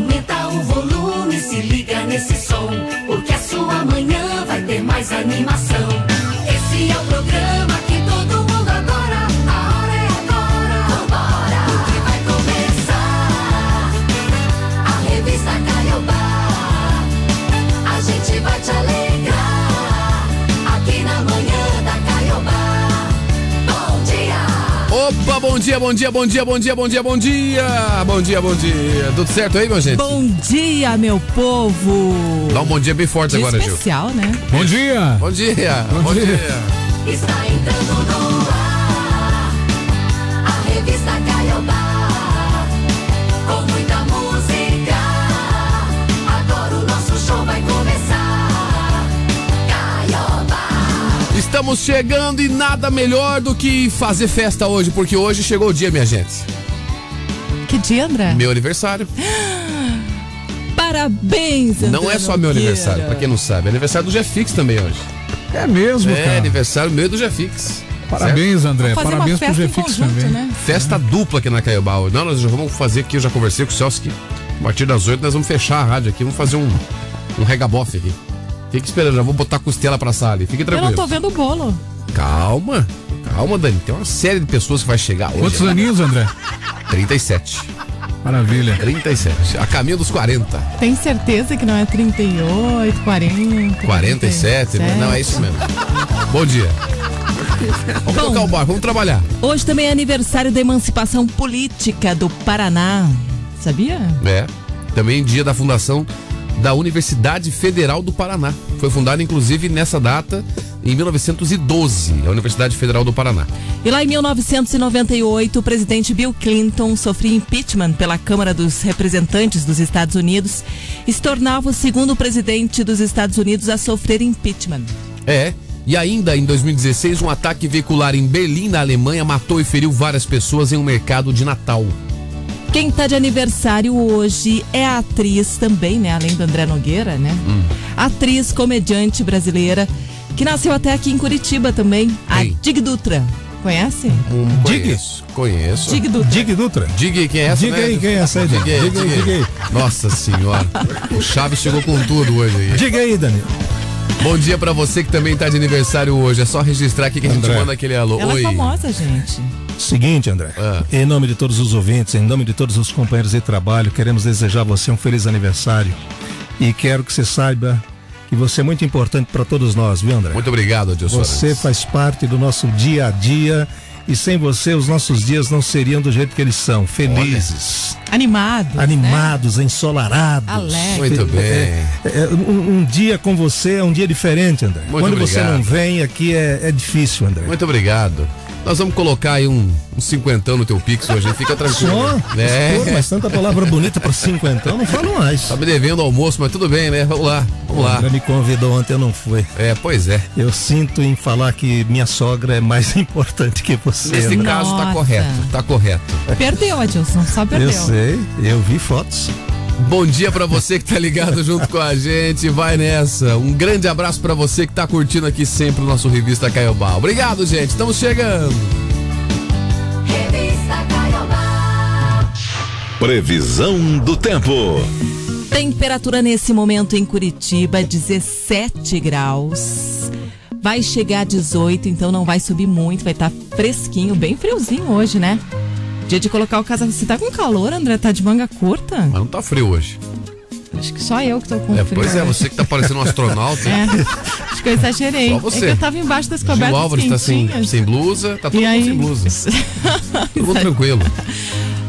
Aumenta o volume, se liga nesse som, porque a sua manhã vai ter mais animação. Bom dia, bom dia, bom dia, bom dia, bom dia, bom dia. Bom dia, bom dia. Tudo certo aí, meu gente? Bom dia, meu povo! Dá um bom dia bem forte Dia agora, Gil. especial, né? Bom dia! Bom dia, bom, dia. Está entrando no Estamos chegando e nada melhor do que fazer festa hoje, porque hoje chegou o dia, minha gente. Que dia, André? Meu aniversário. Parabéns, André Não é só meu Nogueira. aniversário, pra quem não sabe. É aniversário do Jefix também hoje. É mesmo, É, cara. aniversário meu do Jefix. Parabéns, André. Parabéns uma pro conjunto, também. né? Festa dupla aqui na Caiobá hoje. Não, nós já vamos fazer aqui, eu já conversei com o Celso que a partir das 8 nós vamos fechar a rádio aqui, vamos fazer um, um regabofe aqui. Fique esperando, já vou botar costela pra sala. Fique Eu tranquilo. não tô vendo o bolo. Calma, calma, Dani. Tem uma série de pessoas que vai chegar hoje. Quantos aninhos, André? 37. Maravilha. 37. A caminho dos 40. Tem certeza que não é 38, 40? 47, né? Não, é isso mesmo. Bom dia. Vamos Bom. tocar o barco, vamos trabalhar. Hoje também é aniversário da emancipação política do Paraná. Sabia? É. Também dia da fundação da Universidade Federal do Paraná. Foi fundada, inclusive, nessa data, em 1912, a Universidade Federal do Paraná. E lá em 1998, o presidente Bill Clinton sofria impeachment pela Câmara dos Representantes dos Estados Unidos e se tornava o segundo presidente dos Estados Unidos a sofrer impeachment. É. E ainda em 2016, um ataque veicular em Berlim, na Alemanha, matou e feriu várias pessoas em um mercado de Natal. Quem está de aniversário hoje é a atriz também, né? Além do André Nogueira, né? Hum. Atriz, comediante brasileira, que nasceu até aqui em Curitiba também, a Quem? Dig Dutra. Conhece? Um, Dig? conheço. Dig Dutra. Dig Dutra. Diga aí quem é essa, Diga né? aí quem é essa aí, Diga aí, Diga aí, diga aí. Nossa senhora. O Chaves chegou com tudo hoje aí. Diga aí, Dani. Bom dia pra você que também tá de aniversário hoje. É só registrar aqui que a gente André. manda aquele alô. Ela Oi. é famosa, gente. Seguinte, André. Ah. Em nome de todos os ouvintes, em nome de todos os companheiros de trabalho, queremos desejar a você um feliz aniversário. E quero que você saiba que você é muito importante para todos nós, viu, André? Muito obrigado, Adilson. Você faz parte do nosso dia a dia e sem você os nossos dias não seriam do jeito que eles são, felizes, Animado. né? animados, ensolarados. Alegre. Muito bem. É, é, um, um dia com você é um dia diferente, André. Muito Quando você obrigado. não vem, aqui é, é difícil, André. Muito obrigado. Nós vamos colocar aí um, um cinquentão no teu Pix hoje, fica tranquilo. Só? É. Pô, mas tanta palavra bonita para cinquentão, não falo mais. Tá me devendo almoço, mas tudo bem, né? Vamos lá, vamos lá. Me convidou ontem, eu não fui. É, pois é. Eu sinto em falar que minha sogra é mais importante que você. Nesse André. caso tá correto, tá correto. Perdeu, Adilson, só perdeu. Eu sei, eu vi fotos. Bom dia pra você que tá ligado junto com a gente, vai nessa. Um grande abraço pra você que tá curtindo aqui sempre o nosso Revista Caiobá. Obrigado, gente, estamos chegando. Revista Caiobá. Previsão do tempo. Temperatura nesse momento em Curitiba, 17 graus. Vai chegar a 18, então não vai subir muito, vai estar fresquinho, bem friozinho hoje, né? Dia de colocar o casaco. Você tá com calor, André? Tá de manga curta? Mas não tá frio hoje. Acho que só eu que tô com É, frio. pois é, você que tá parecendo um astronauta. É, acho que eu exagerei. Só você. É que eu tava embaixo das cobertas Álvares tá sem, sem blusa, tá todo E mundo aí? sem blusa. Todo mundo tranquilo.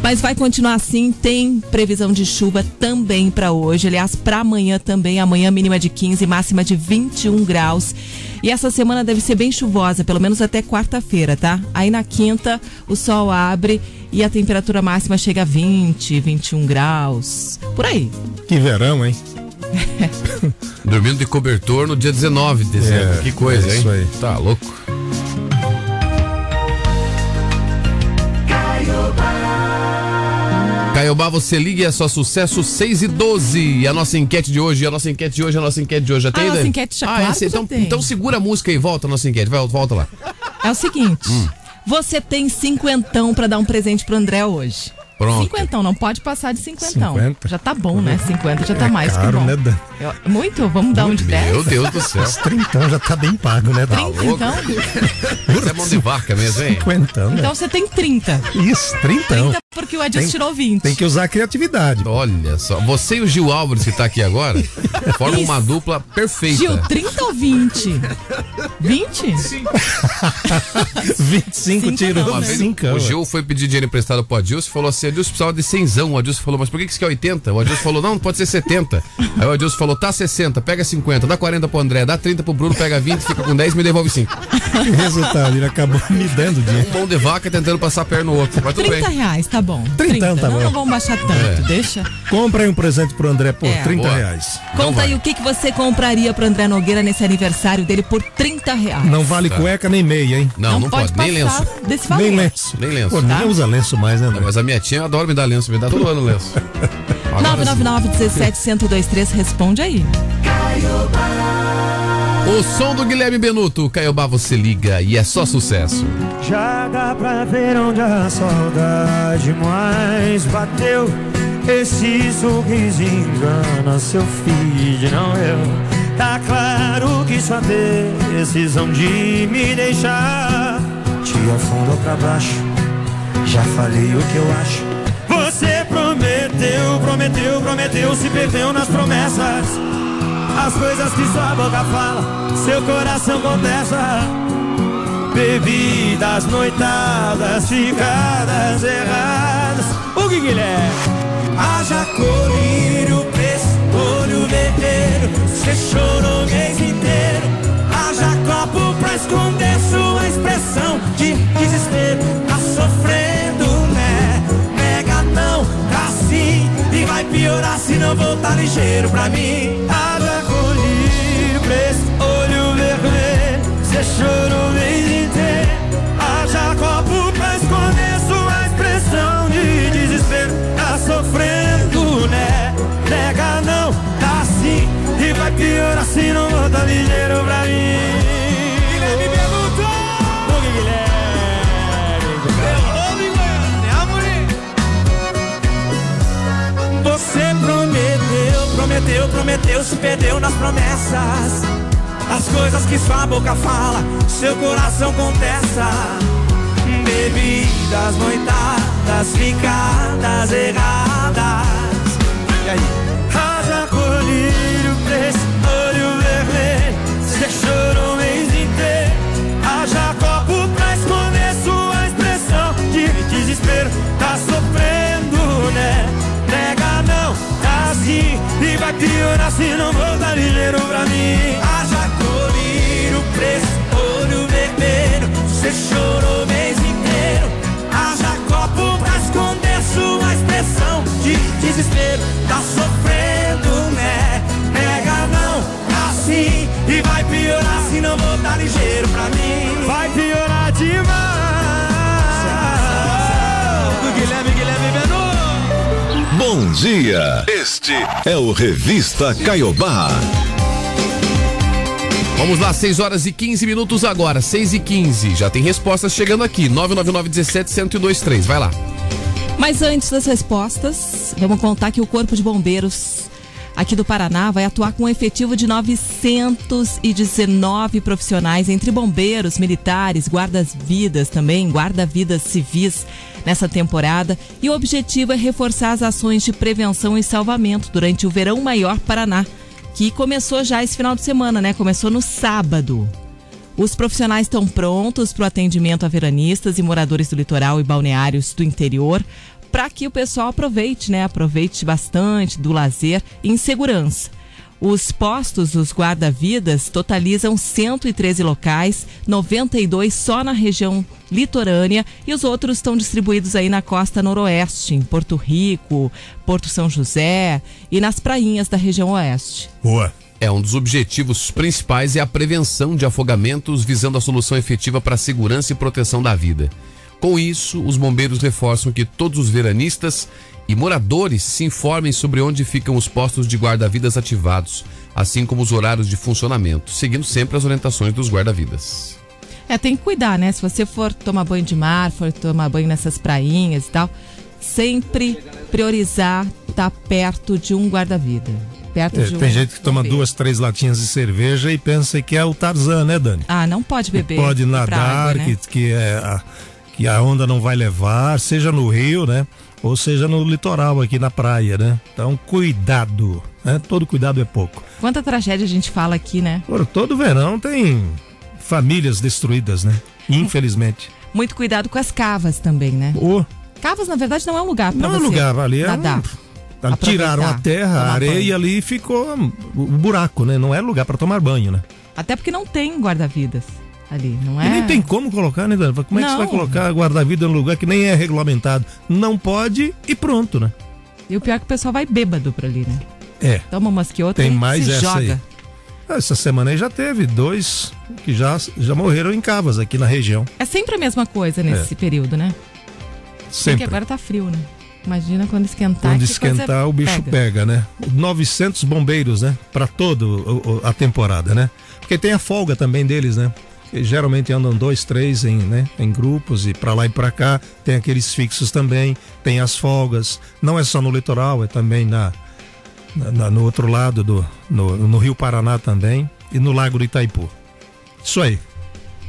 Mas vai continuar assim, tem previsão de chuva também para hoje. Aliás, para amanhã também, amanhã mínima de 15, máxima de 21 graus. E essa semana deve ser bem chuvosa, pelo menos até quarta-feira, tá? Aí na quinta o sol abre e a temperatura máxima chega a 20, 21 graus. Por aí. Que verão, hein? Dormindo de cobertor no dia 19 de dezembro. É, que coisa, é hein? isso aí. Tá louco. Caiobá, você liga e é só sucesso 6 e 12. E a nossa enquete de hoje, a nossa enquete de hoje, a nossa enquete de hoje. Já tem, nossa Dani? enquete já- ah, claro esse- que já então, tem. então segura a música e volta a nossa enquete. Vai, volta lá. É o seguinte: Hum. você tem cinquentão para dar um presente pro André hoje. Pronto. Cinquentão, não pode passar de cinquentão. 50? Já tá bom, né? Cinquenta já tá É mais caro, que bom. né, Dan? Eu- muito? Vamos dar um de dez? Meu Deus do céu. Os trintão já tá bem pago, né? Dan? Trinta, louco. então? Você é mão de vaca mesmo, hein? Cinquentão, né? Então você tem 30. Isso, trintão. 30 porque o Adilson Tem- tirou 20. Tem que usar a criatividade. Olha só, você e o Gil Álvares que tá aqui agora formam uma dupla perfeita. Gil, 30 ou 20? 20? 25 Cinco tirou não, Uma né? vez 5. o Gil foi pedir dinheiro emprestado pro Adilson e falou assim: Adilson precisava de 100. O Adilson falou, mas por que que você quer 80? O Adilson falou: não, pode ser 70. Aí o Adilson falou: tá 60, pega 50, dá 40 pro André, dá 30 pro Bruno, pega 20, fica com 10 me devolve 5. Resultado, ele acabou me dando dinheiro. Um mão de vaca tentando passar a perna no outro. Mas tudo 30 bem. reais, tá bom. Trintão, tá não, bom. não vamos baixar tanto, deixa. Compra aí um presente pro André por É. 30 Boa. reais. Conta aí o que, que você compraria pro André Nogueira nesse aniversário dele por 30 reais. Não vale cueca nem meia, hein? Não, não, pode, nem lenço. desse valor. Nem lenço. Nem lenço. Pô, ninguém usa lenço mais, né, André? Mas a minha tia adora me dar lenço, me dá todo ano lenço. Agora sim. 999 17 1023 responde aí. O som do Guilherme Benuto, Caiobá você liga e é só sucesso. Já dá pra ver onde a saudade mais bateu. Esse sorriso engana seu feed, não eu. Tá claro que sua decisão de me deixar te afundou pra baixo. Já falei o que eu acho. Você prometeu, prometeu, prometeu, se perdeu nas promessas. As coisas que sua boca fala, seu coração contesta. Bebidas, noitadas, ficadas erradas. O que Guilherme? Haja colírio, preço, olho vermelho. Você chorou o mês inteiro. Haja copo pra esconder sua expressão de desespero. Tá sofrendo, né? Nega não, tá sim. E vai piorar se não voltar ligeiro pra mim. Haja vermelho. Você chorou o mês inteiro. Haja copo pra esconder sua expressão de desespero. Tá sofrendo, né? Nega não, tá sim. E vai piorar se não voltar ligeiro pra mim. Mulher. Você prometeu, prometeu, prometeu, se perdeu nas promessas. As coisas que sua boca fala, seu coração contesta. Bebidas, noitadas, ficadas erradas. E aí? Haja colírio, preço, olho vermelho. Você chorou o mês inteiro. Haja copo pra esconder sua expressão de desespero. Tá sofrendo, né? Nega não, tá assim. E vai piorar se não voltar ligeiro pra mim. Bom dia. Este é o Revista Caiobá. Vamos lá, 6 horas e 15 minutos agora, 6 e 15. Já tem respostas chegando aqui, 999 17 1023. Vai lá. Mas antes das respostas, vamos contar que o Corpo de Bombeiros aqui do Paraná vai atuar com um efetivo de 919 profissionais, entre bombeiros, militares, guardas-vidas também, guarda-vidas civis nessa temporada. E o objetivo é reforçar as ações de prevenção e salvamento durante o Verão Maior Paraná, que começou já esse final de semana, né? Começou no sábado. Os profissionais estão prontos para o atendimento a veranistas e moradores do litoral e balneários do interior, para que o pessoal aproveite, né? Aproveite bastante do lazer em segurança. Os postos dos guarda-vidas totalizam 113 locais, 92 só na região litorânea e os outros estão distribuídos aí na costa noroeste, em Porto Rico, Porto São José e nas prainhas da região oeste. Boa. É um dos objetivos principais é a prevenção de afogamentos, visando a solução efetiva para a segurança e proteção da vida. Com isso, os bombeiros reforçam que todos os veranistas e moradores se informem sobre onde ficam os postos de guarda-vidas ativados, assim como os horários de funcionamento, seguindo sempre as orientações dos guarda-vidas. É, tem que cuidar, né? Se você for tomar banho de mar, for tomar banho nessas prainhas e tal, sempre priorizar estar perto de um guarda-vida. Perto É, de um tem gente que toma duas, três latinhas de cerveja e pensa que é o Tarzan, né, Dani? Ah, não pode beber. Pode ir pra nadar, água, né? que, que, é a, que a onda não vai levar, seja no rio, né? Ou seja no litoral aqui na praia, né? Então, cuidado, né? Todo cuidado é pouco. Quanta tragédia a gente fala aqui, né? Por todo verão tem famílias destruídas, né? Infelizmente. Muito cuidado com as cavas também, né? Ou Cavas, na verdade, não é um lugar pra não é você lugar ali, é nadar. um- Tiraram a terra, a areia banho. e ali ficou o buraco, né? Não é lugar para tomar banho, né? Até porque não tem guarda-vidas ali, não é? E nem tem como colocar, né, Dani? Como é que você vai colocar guarda-vida num lugar que nem é regulamentado? Não pode e pronto, né? E o pior é que o pessoal vai bêbado pra ali, né? É. Toma umas que outras Tem e mais essa joga. aí. Essa semana aí já teve dois que já, já morreram em cavas aqui na região. É sempre a mesma coisa nesse período, né? Porque Sempre. agora tá frio, né? Imagina quando esquentar. Quando esquentar, o bicho pega. né? 900 bombeiros, né? Pra toda a temporada, né? Porque tem a folga também deles, né? Geralmente andam dois, três em, né? em grupos e pra lá e pra cá. Tem aqueles fixos também, tem as folgas. Não é só no litoral, é também na- na- no outro lado do no, no Rio Paraná também e no Lago do Itaipu. Isso aí.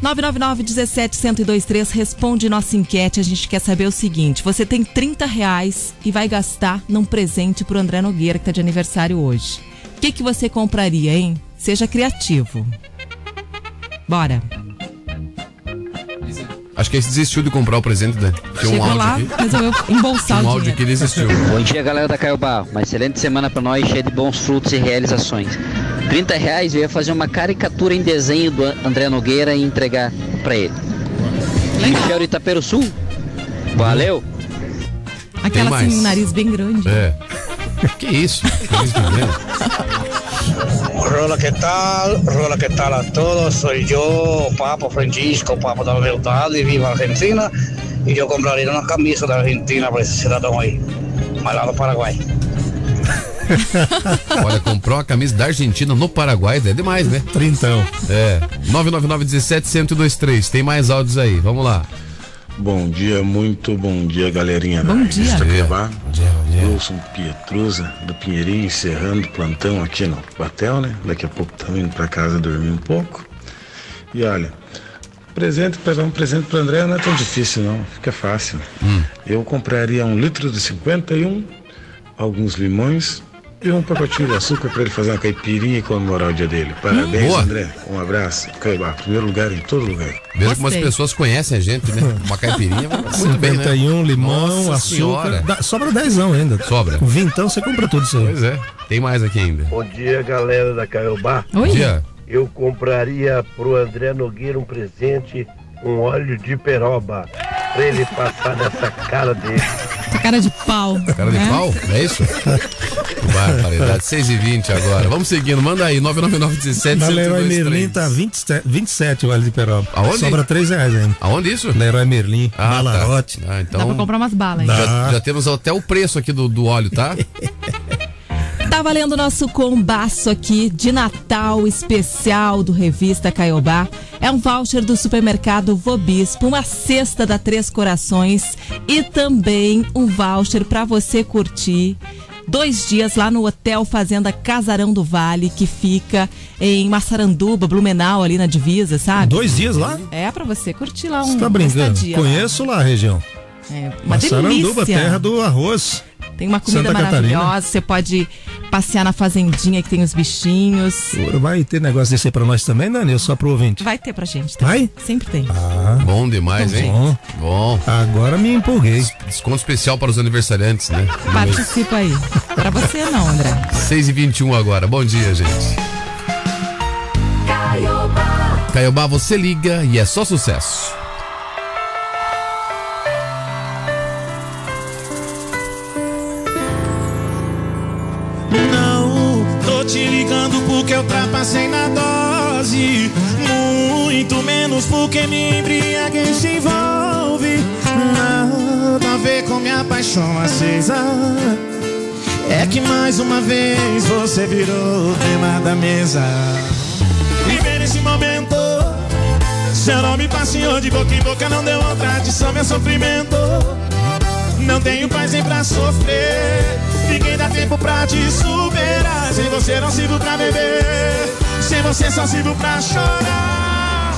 999-17-1023 responde nossa enquete. A gente quer saber o seguinte: você tem 30 reais e vai gastar num presente pro André Nogueira, que tá de aniversário hoje. O que, que você compraria, hein? Seja criativo. Bora. Acho que ele desistiu de comprar o presente, né? Tinha um Chegou áudio lá, aqui. resolveu Tinha embolsar um o áudio dinheiro. que ele desistiu. Bom dia, galera da Caiobá. Uma excelente semana pra nós, cheia de bons frutos e realizações. 30 reais eu ia fazer uma caricatura em desenho do André Nogueira e entregar pra ele. Michel de Itapeiro Sul. Valeu! Aquela mais. assim, um nariz bem grande. É. Que isso? Feliz de ver. Hola, ¿qué tal? Hola, ¿qué tal a todos? Soy yo, Papa Francisco, Papa da Verdade, vivo en Argentina. Y yo compraría una camisa de Argentina para esse cidadão aí, mas lá no Paraguai. Olha, comprou a camisa da Argentina no Paraguai, é demais, né? Trintão. É. 999-17-1023. Tem mais áudios aí, vamos lá. Bom dia, muito bom dia, galerinha Bom da dia. Revista Bom dia. Bom dia. Wilson Pietrusa, do Pinheirinho, encerrando o plantão aqui no hotel, né? Daqui a pouco estamos indo para casa dormir um pouco. E olha, presente para um presente para André não é tão difícil não, fica fácil. Hum. Eu compraria um litro de 51, alguns limões e um pacotinho de açúcar para ele fazer uma caipirinha e comemorar o dia dele. Parabéns, Boa. André. Um abraço. Cuiabá, primeiro lugar em todo lugar. Mesmo como as pessoas conhecem a gente, né? Uma caipirinha, muito bem, né? 51, limão, Nossa açúcar. Dá- sobra dezão ainda. Sobra. Com vintão você compra tudo isso aí. Pois é. Tem mais aqui ainda. Bom dia, galera da Caiobá. Oi? Bom dia. Eu compraria pro André Nogueira um presente, um óleo de peroba, pra ele passar nessa cara dele. Cara de pau. Cara de né? pau? É isso? Barbaridade. 6 e 20 agora. Vamos seguindo. Manda aí. 99917 Na Leroy Merlin tá 27, 27 o óleo de peroba. Aonde? Sobra 3 reais ainda. Aonde isso? Leroy Merlin, Ah, Balarote. tá. Ah, Dá pra então. comprar umas balas. Já, já temos até o preço aqui do, do óleo, tá? Tá valendo o nosso combaço aqui de Natal especial do Revista Caiobá. É um voucher do supermercado Vobispo, uma cesta da Três Corações e também um voucher para você curtir dois dias lá no Hotel Fazenda Casarão do Vale, que fica em Massaranduba, Blumenau, ali na divisa, sabe? Dois dias lá? É pra você curtir lá um Você tá brincando? estadia lá. Conheço lá a região. É, uma Massaranduba, delícia. terra do arroz. Tem uma comida Santa maravilhosa. Catarina. Você pode passear na fazendinha que tem os bichinhos. Vai ter negócio desse aí pra nós também, Dani? Ou só pro ouvinte? Vai ter pra gente. Tá? Vai? Sempre tem. Bom demais, hein? Bom, Bom. agora me empolguei. Desconto especial para os aniversariantes, né? Participa aí. Pra você não, André. 6 e 21 agora. Bom dia, gente. Caiobá, Caiobá, você liga e é só sucesso. Trapacei na dose. Muito menos porque me embriaguei se envolve. Nada a ver com minha paixão acesa. É que mais uma vez você virou tema da mesa. Viver nesse momento. Seu nome passeou de boca em boca, não deu outra adição, meu sofrimento. Não tenho paz nem pra sofrer. Ninguém dá tempo pra te superar. Sem você não sirvo pra beber. Sem você só sirvo pra chorar.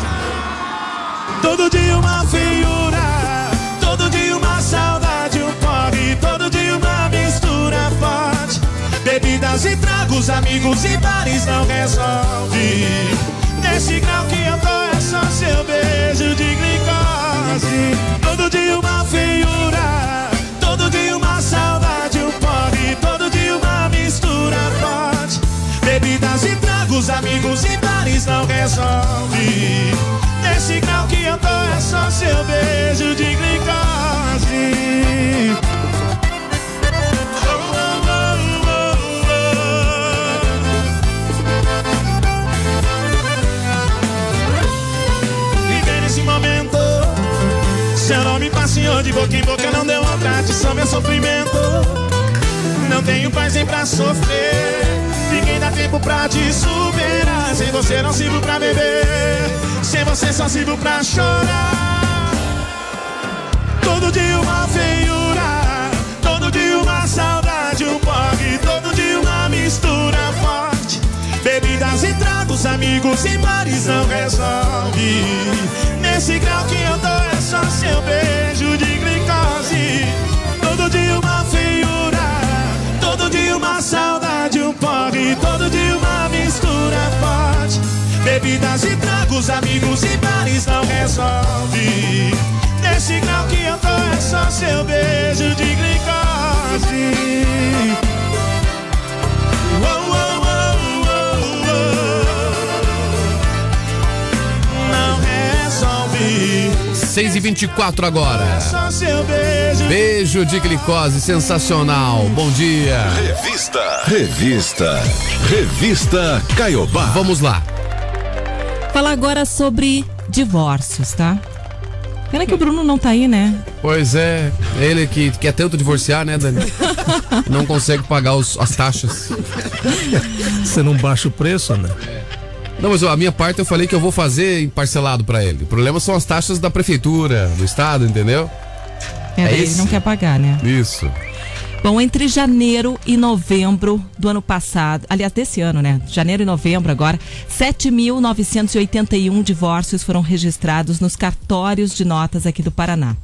Todo dia uma feiura. Todo dia uma saudade, um porre. Todo dia uma mistura forte. Bebidas e tragos, amigos e bares não resolve. Nesse grau que eu tô é só seu beijo de glicose. Todo dia uma tragos, amigos e bares não resolve. Nesse grau que eu tô é só seu beijo de glicose. Momento Seu nome passeou de boca em boca Não deu uma tradição, meu sofrimento Não tenho paz nem pra sofrer Ninguém dá tempo pra te superar. Sem você não sirvo pra beber. Sem você só sirvo pra chorar. Todo dia uma feiura. Todo dia uma saudade, um porre Todo dia uma mistura forte. Bebidas e tragos, amigos e bares não resolve. Nesse grau que eu tô é só seu beijo de glicose. Todo dia uma feiura. Todo dia uma saudade, um porre Todo dia uma mistura forte. Bebidas e tragos, amigos e bares não resolve. Nesse grau que eu tô é só seu beijo de glicose 6 e 24 agora. beijo de glicose, sensacional. Bom dia. Revista. Revista. Revista Caiobá. Vamos lá. Falar agora sobre divórcios, tá? Pena que o Bruno não tá aí, né? Pois é, ele que quer tanto divorciar, né, Dani? Não consegue pagar os- as taxas. Você não baixa o preço, André? Não, mas a minha parte eu falei que eu vou fazer em parcelado pra ele. O problema são as taxas da prefeitura, do estado, entendeu? É, É ele não quer pagar, né? Isso. Bom, entre janeiro e novembro do ano passado, aliás, desse ano, né? Janeiro e novembro agora, 7.981 divórcios foram registrados nos cartórios de notas aqui do Paraná.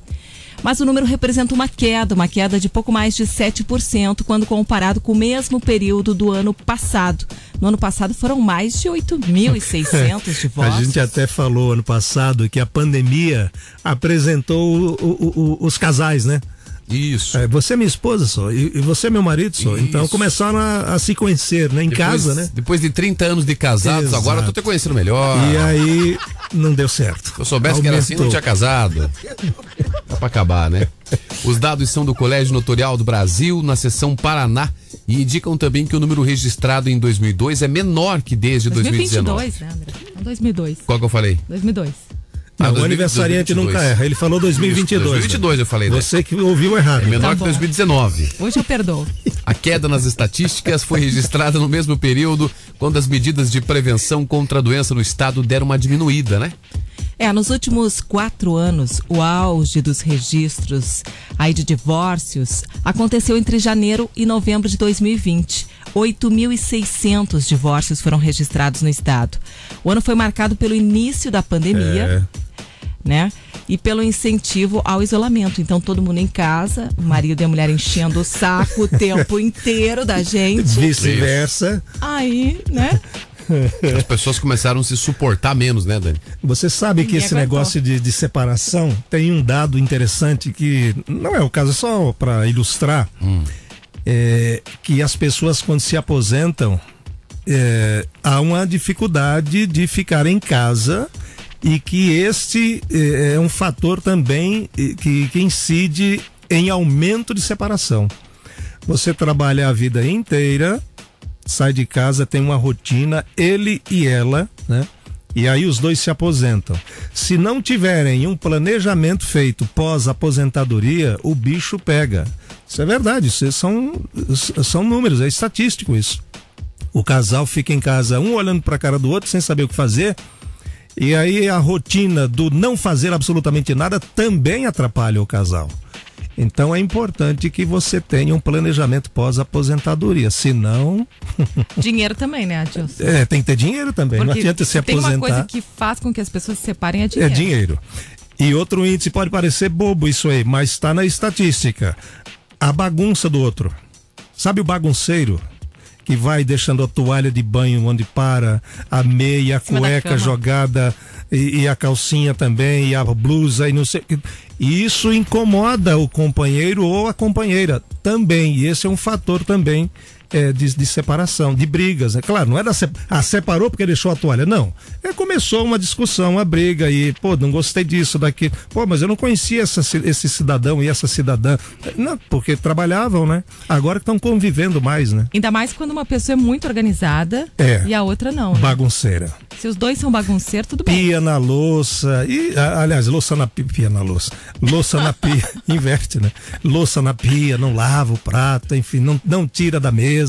Mas o número representa uma queda, uma queda de pouco mais de 7% quando comparado com o mesmo período do ano passado. No ano passado foram mais de 8.600 A divórcios. gente até falou ano passado que a pandemia apresentou o- o- o- os casais, né? Isso. É, você é minha esposa só, e, e você é meu marido só. Então Isso. começaram a, a se conhecer, né? Em Depois- casa, né? Depois de 30 anos de casados, Exato. agora eu tô te conhecendo melhor. E aí não deu certo. Se eu soubesse que era assim, não Aumentou. tinha casado. Dá pra acabar, né? Os dados são do Colégio Notorial do Brasil, na seção Paraná, e indicam também que o número registrado em 2002 é menor que desde 2019. 2022, né, André? Não, 2002. Qual que eu falei? 2002. Ah, Não, o 2022. aniversariante nunca erra. Ele falou 2022. Isso, 2022 eu falei, né? Você que ouviu errado. É menor Tá que bom. 2019. Hoje eu perdoo. A queda nas estatísticas foi registrada no mesmo período, quando as medidas de prevenção contra a doença no estado deram uma diminuída, né? É, nos últimos quatro anos, o auge dos registros aí de divórcios aconteceu entre janeiro e novembro de 2020. 8.600 divórcios foram registrados no estado. O ano foi marcado pelo início da pandemia, né? E pelo incentivo ao isolamento. Então, todo mundo em casa, o marido e a mulher enchendo o saco o tempo inteiro da gente. Vice-versa. Aí, né? As pessoas começaram a se suportar menos, né, Dani? Você sabe que esse aguentou. negócio de, de separação tem um dado interessante que não é o caso, é só para ilustrar. É, que as pessoas, quando se aposentam, é, há uma dificuldade de ficar em casa e que este é, é um fator também eh, que, que incide em aumento de separação. Você trabalha a vida inteira, sai de casa, tem uma rotina, ele e ela, né? E aí os dois se aposentam. Se não tiverem um planejamento feito pós-aposentadoria, o bicho pega. Isso é verdade, isso são, são números, é estatístico isso. O casal fica em casa, um olhando para a cara do outro sem saber o que fazer. E aí a rotina do não fazer absolutamente nada também atrapalha o casal. Então é importante que você tenha um planejamento pós-aposentadoria. Senão, Dinheiro também, né, Adilson? é, tem que ter dinheiro também. não Porque adianta se se tem aposentar. uma coisa que faz com que as pessoas se separem é É dinheiro. dinheiro. E outro índice pode parecer bobo isso aí, mas está na estatística. A bagunça do outro. Sabe o bagunceiro? Que vai deixando a toalha de banho onde para, a meia, a cueca jogada e, e a calcinha também, e a blusa e não sei. E isso incomoda o companheiro ou a companheira também. E esse é um fator também é, de, de separação, de brigas. É claro, não é da se... ah, separou porque deixou a toalha. Não. É, começou uma discussão, uma briga e, pô, não gostei disso, daquilo. Pô, mas eu não conhecia essa esse cidadão e essa cidadã. Não, porque trabalhavam, né? Agora estão convivendo mais, né? Ainda mais quando uma pessoa é muito organizada É. e a outra não. né? Bagunceira. Se os dois são bagunceiros, tudo bem. Pia na louça. E, aliás, louça na pia, pia na louça. Louça na pia. Inverte, né? Louça na pia, não lava o prato, enfim, não, não tira da mesa.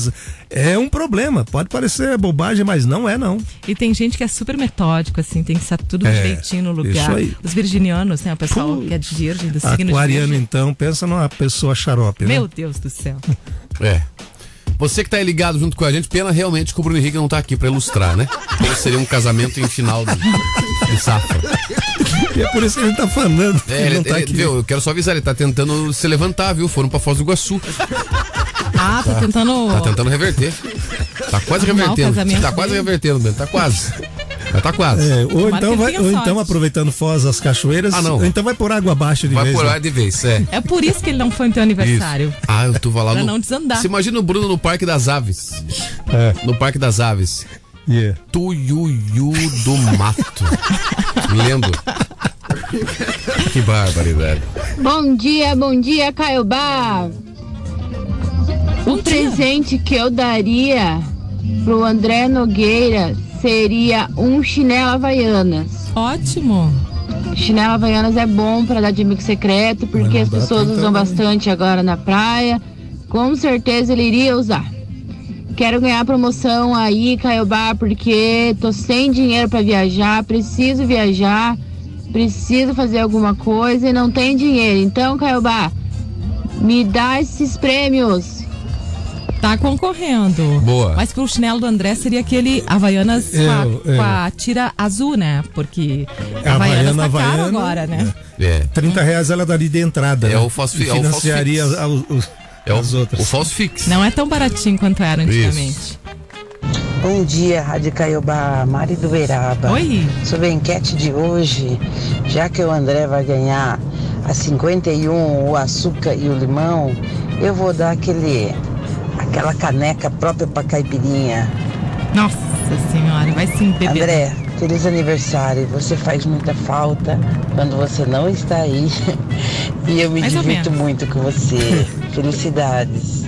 É um problema. Pode parecer bobagem, mas não é, não. E tem gente que é super metódico, assim, tem que estar tudo É, direitinho no lugar. isso aí. Os virginianos, né? O pessoal que é de virgem, do signo de Aquariano, virgem. então, pensa numa pessoa xarope, né? Meu Deus do céu. É. Você que tá aí ligado junto com a gente, pena realmente que o Bruno Henrique não tá aqui pra ilustrar, né? Então seria um casamento em final de, de safra. E é por isso que ele tá falando. É, ele ele, não tá ele- aqui. viu, eu quero só avisar, ele tá tentando se levantar, viu? Foram pra Foz do Iguaçu. Ah, tá tentando. Tá tentando reverter. Tá quase revertendo. Tá quase dele. revertendo, Bento. Tá quase. Mas tá quase. É, ou Tomara então, vai, ou sorte. então aproveitando Foz as cachoeiras, Ah, não. ou então vai por água abaixo de Vai vez. por né? lá de vez, é. É por isso que ele não foi no teu aniversário. Isso. Ah, eu tô lá Pra no. não desandar. Você imagina o Bruno no Parque das Aves. É, No Parque das Aves. yeah. Tuiuiu do mato. Lembro. Que barbaridade. Bom dia, bom dia, Caiobá. O presente que eu daria pro André Nogueira seria um chinelo Havaianas. Ótimo. Chinelo Havaianas é bom para dar de amigo secreto, porque as pessoas usam também. bastante agora na praia. Com certeza ele iria usar. Quero ganhar promoção aí, Caiobá, porque tô sem dinheiro para viajar, preciso viajar, preciso fazer alguma coisa e não tem dinheiro. Então, Caiobá, me dá esses prêmios. Tá concorrendo. Boa. Mas pro chinelo do André seria aquele Havaianas com, a, É, é. com a tira azul, né? Porque É, Havaianas tá Havaiana, caro Havaiana, agora, né? É. 30 reais ela daria de entrada. É né? é o Financiaria a- o- o- É o, as outras. o false fix. Não é tão baratinho quanto era antigamente. Bom dia, Rádio Caiobá, Mari do Beiraba. Oi. Sobre a enquete de hoje, já que o André vai ganhar a 51, o açúcar e o limão, eu vou dar aquele aquela caneca própria para caipirinha. Nossa senhora, vai sim beber. André, feliz aniversário. Você faz muita falta quando você não está aí. e eu me Mais divirto muito com você. Felicidades.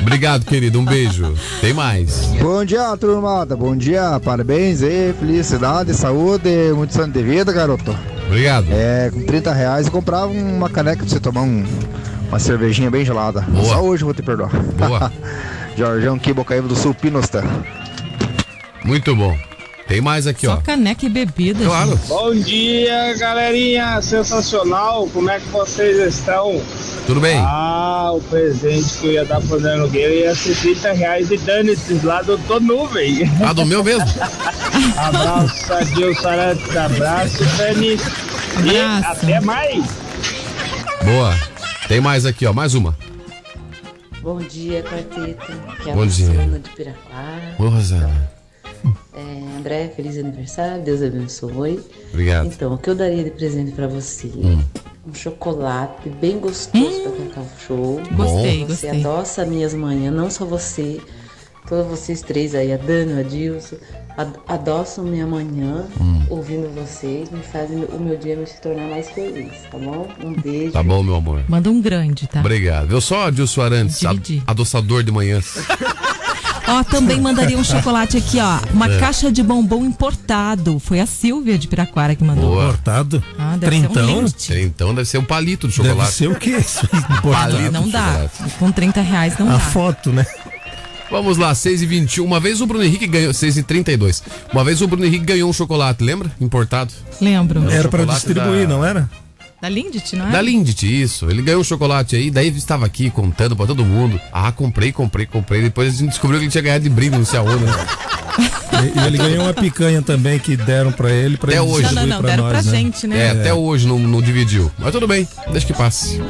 Obrigado, querido. Um beijo. Tem mais. Bom dia, turmada. Bom dia, parabéns aí, felicidade, saúde, muitos anos de vida, garoto. Obrigado. É, com 30 reais eu comprava uma caneca pra você tomar um- uma cervejinha bem gelada. Boa. Só hoje eu vou te perdoar. Boa. Jorjão aqui, Bocaíba do Sul, Pinosta. Muito bom. Tem mais aqui, Só ó. caneca e bebida. Claro. gente. Bom dia, galerinha. Sensacional. Como é que vocês estão? Tudo bem? Ah, o presente que eu ia dar pro André Nogueira ia ser 30 reais de dane-se lá do Tô Nuvem. Ah, do meu mesmo? Abraço, Adilson Arantes. Abraço, Dani. E até mais. Boa. Tem mais aqui, ó. Mais uma. Bom dia, quarteto. Que é a Bom dia. Rosana de Piraquara. Ô, Rosana. É, André, feliz aniversário, Deus abençoe. Obrigado. Então, o que eu daria de presente pra você? Hum. Um chocolate bem gostoso pra cacau show. Gostei, Você gostei. adoça minhas manhãs, não só você, todos vocês três aí, a Dani, o Adilson, ad- adoçam minha manhã Hum. ouvindo vocês, me fazem o meu dia me se tornar mais feliz, tá bom? Um beijo. Tá bom, meu amor. Manda um grande, tá? Obrigado. Eu sou Adilson Arantes, ad- adoçador de manhãs. Ó, também mandaria um chocolate aqui, ó. Uma É. caixa de bombom importado. Foi a Silvia de Piraquara que mandou. Boa. Cortado? Ah, deve ser um Trintão? deve ser um palito de Deve chocolate. ser o quê? Importado. Palito Não de dá. chocolate. Com 30 reais não A dá. foto, né? Vamos lá, 6 e 21 Uma vez o Bruno Henrique ganhou. 6 e 32 Uma vez o Bruno Henrique ganhou um chocolate, lembra? Importado. Lembro. Era pra chocolate distribuir, da- não era? Da Lindt, não é? Da Lindt, isso. Ele ganhou um chocolate aí, daí estava aqui contando pra todo mundo. Ah, comprei, comprei, comprei. Depois a gente descobriu que ele tinha ganhado de brinde, não sei aonde. Né? E, e ele ganhou uma picanha também que deram pra ele, pra Até ele hoje. distribuir Não, não, pra deram nós, pra né? gente, né? É, até hoje não, não dividiu. Mas tudo bem, deixa que passe.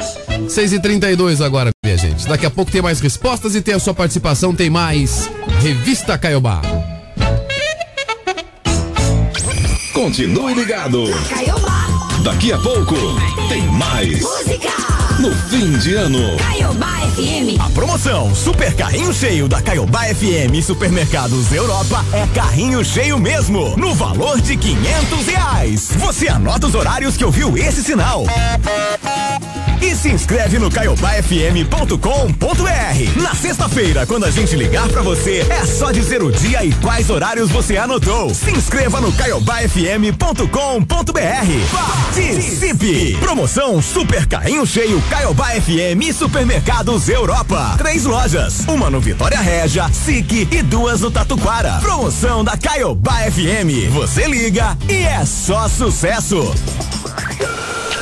6h32 agora, minha gente. Daqui a pouco tem mais respostas e tem a sua participação. Tem mais Revista Caiobá. Continue ligado. Caiobá, Daqui a pouco tem mais. música. No fim de ano. Caiobá FM. A promoção Super Carrinho Cheio da Caiobá FM Supermercados Europa é carrinho cheio mesmo, no valor de 500 reais. Você anota os horários que ouviu esse sinal. E se inscreve no caiobafm.com.br. Na sexta-feira, quando a gente ligar pra você, é só dizer o dia e quais horários você anotou. Se inscreva no caiobafm.com.br. Participe! Promoção Super Carrinho Cheio Caiobá FM Supermercados Europa. Três lojas, uma no Vitória Régia, SIC e duas no Tatuquara. Promoção da Caiobá FM. Você liga e é só sucesso.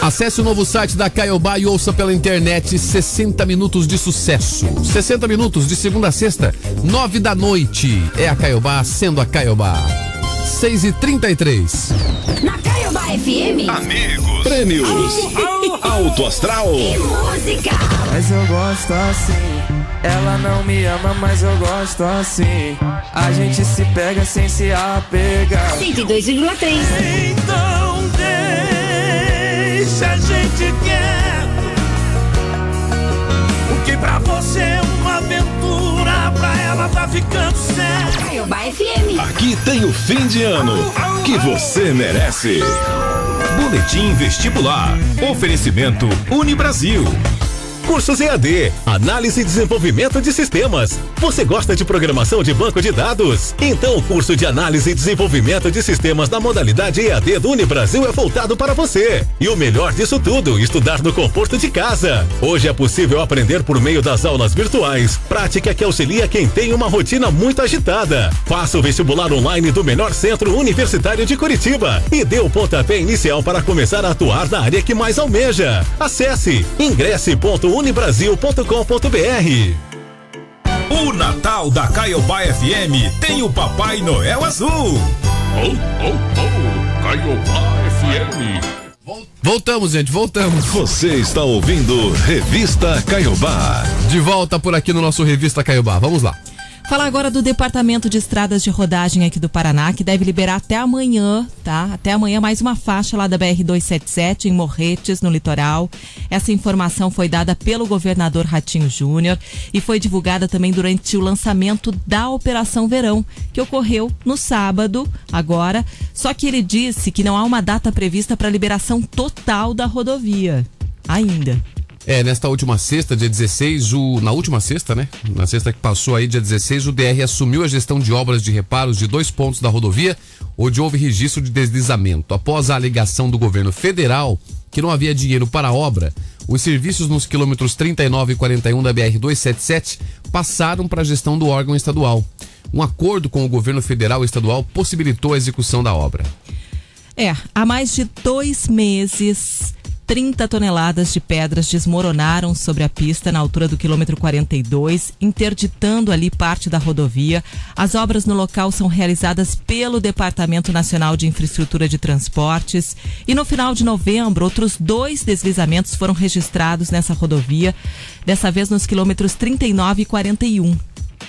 Acesse o novo site da Caiobá e ouça pela internet 60 minutos de sucesso. 60 minutos de segunda a sexta, 9 da noite. É a Caiobá sendo a Caiobá. 6 e 33 Na Caiobá FM. Amigos. Prêmios. Alto Astral. E música. Mas eu gosto assim. Ela não me ama, mas eu gosto assim. A gente se pega sem se apegar. 102,3. Então deixa a gente quieto. O que pra você é uma aventura, pra ela tá ficando sério. Caiobá FM. Aqui tem o fim de ano que você merece. Boletim Vestibular. Oferecimento Unibrasil. Cursos EAD, Análise e Desenvolvimento de Sistemas. Você gosta de programação de banco de dados? Então o curso de Análise e Desenvolvimento de Sistemas na modalidade EAD do Unibrasil é voltado para você. E o melhor disso tudo, estudar no conforto de casa. Hoje é possível aprender por meio das aulas virtuais, prática que auxilia quem tem uma rotina muito agitada. Faça o vestibular online do melhor centro universitário de Curitiba e dê o pontapé inicial para começar a atuar na área que mais almeja. Acesse ingresse.unibrasil.com.br. O Natal da Caiobá FM tem o Papai Noel Azul. Oh, oh, oh, Caiobá FM. Voltamos, gente, voltamos. Você está ouvindo Revista Caiobá. De volta por aqui no nosso Revista Caiobá. Vamos lá. Falar agora do Departamento de Estradas de Rodagem aqui do Paraná, que deve liberar até amanhã, tá? Até amanhã mais uma faixa lá da BR-277 em Morretes, no litoral. Essa informação foi dada pelo governador Ratinho Júnior e foi divulgada também durante o lançamento da Operação Verão, que ocorreu no sábado, agora. Só que ele disse que não há uma data prevista para liberação total da rodovia. Ainda. É, nesta última sexta, dia 16, o, na última sexta, né? Na sexta que passou aí, dia 16, o DR assumiu a gestão de obras de reparos de dois pontos da rodovia, onde houve registro de deslizamento. Após a alegação do governo federal que não havia dinheiro para a obra, os serviços nos quilômetros 39 e 41 da BR-277 passaram para a gestão do órgão estadual. Um acordo com o governo federal e estadual possibilitou a execução da obra. É, há mais de dois meses, 30 toneladas de pedras desmoronaram sobre a pista na altura do quilômetro 42, interditando ali parte da rodovia. As obras no local são realizadas pelo Departamento Nacional de Infraestrutura de Transportes. E no final de novembro, outros dois deslizamentos foram registrados nessa rodovia, dessa vez nos quilômetros 39 e 41.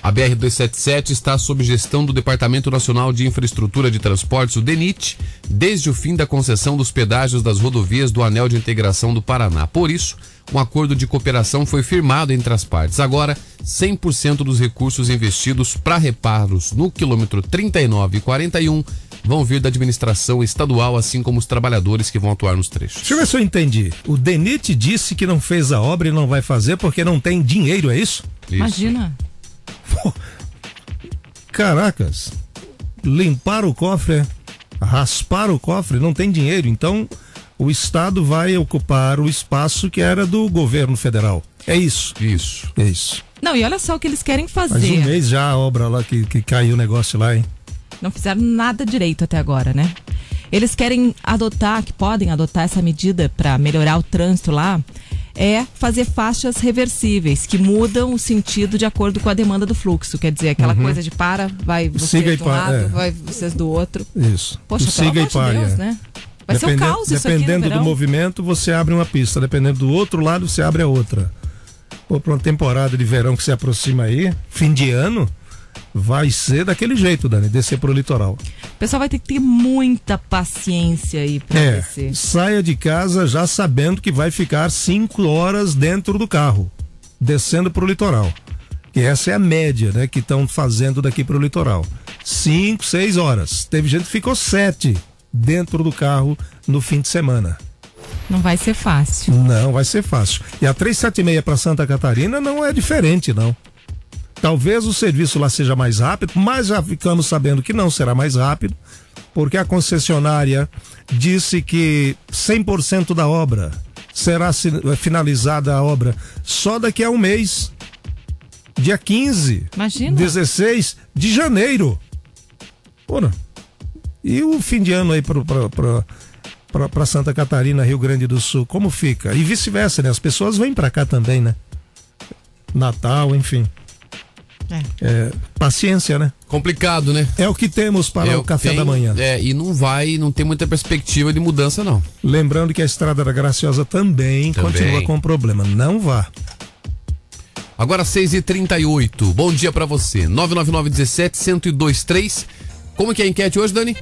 A BR-277 está sob gestão do Departamento Nacional de Infraestrutura de Transportes, o DENIT, desde o fim da concessão dos pedágios das rodovias do Anel de Integração do Paraná. Por isso, um acordo de cooperação foi firmado entre as partes. Agora, 100% dos recursos investidos para reparos no quilômetro 39 e 41 vão vir da administração estadual, assim como os trabalhadores que vão atuar nos trechos. Deixa eu ver se eu entendi. O DENIT disse que não fez a obra e não vai fazer porque não tem dinheiro, é isso? Imagina. Caracas. Limpar o cofre, raspar o cofre, não tem dinheiro. Então, o Estado vai ocupar o espaço que era do governo federal. É isso. Isso. É isso. Não, e olha só o que eles querem Faz fazer. um mês já a obra lá que, que caiu o negócio lá, hein? Não fizeram nada direito até agora, né? Eles querem adotar, que podem adotar essa medida para melhorar o trânsito lá, é fazer faixas reversíveis, que mudam o sentido de acordo com a demanda do fluxo. Quer dizer, aquela Uhum. coisa de para, vai você Siga e do pa- lado, é. vai vocês do outro. Isso. Poxa, O pelo siga amor e de Deus, é. né? Vai ser um Dependendo- caos isso Dependendo do movimento, você abre uma pista. Dependendo do outro lado, você abre a outra. Pô, pra uma temporada de verão que se aproxima aí, fim de ano, vai ser daquele jeito, Dani, descer pro litoral. O pessoal vai ter que ter muita paciência aí pra É, descer. saia de casa já sabendo que vai ficar cinco horas dentro do carro, descendo pro litoral. E essa é a média, né, que estão fazendo daqui pro litoral. Cinco, seis horas. Teve gente que ficou sete dentro do carro no fim de semana. Não vai ser fácil. Não vai ser fácil. E a 376 para Santa Catarina não é diferente, não. Talvez o serviço lá seja mais rápido, mas já ficamos sabendo que não será mais rápido, porque a concessionária disse que 100% da obra será si- finalizada a obra só daqui a um mês. Dia 15, Imagina. 16 de janeiro. Ora, e o fim de ano aí pra Santa Catarina, Rio Grande do Sul, como fica? E vice-versa, né? As pessoas vêm pra cá também, né? Natal, enfim. É, paciência, né? Complicado, né? É o que temos para É o café tem- da manhã. É, e não vai, não tem muita perspectiva de mudança, não. Lembrando que a Estrada da Graciosa também, Também. continua com problema. Não vá. Agora 6h38. Bom dia pra você. 999 17 1023. Como que é a enquete hoje, Dani?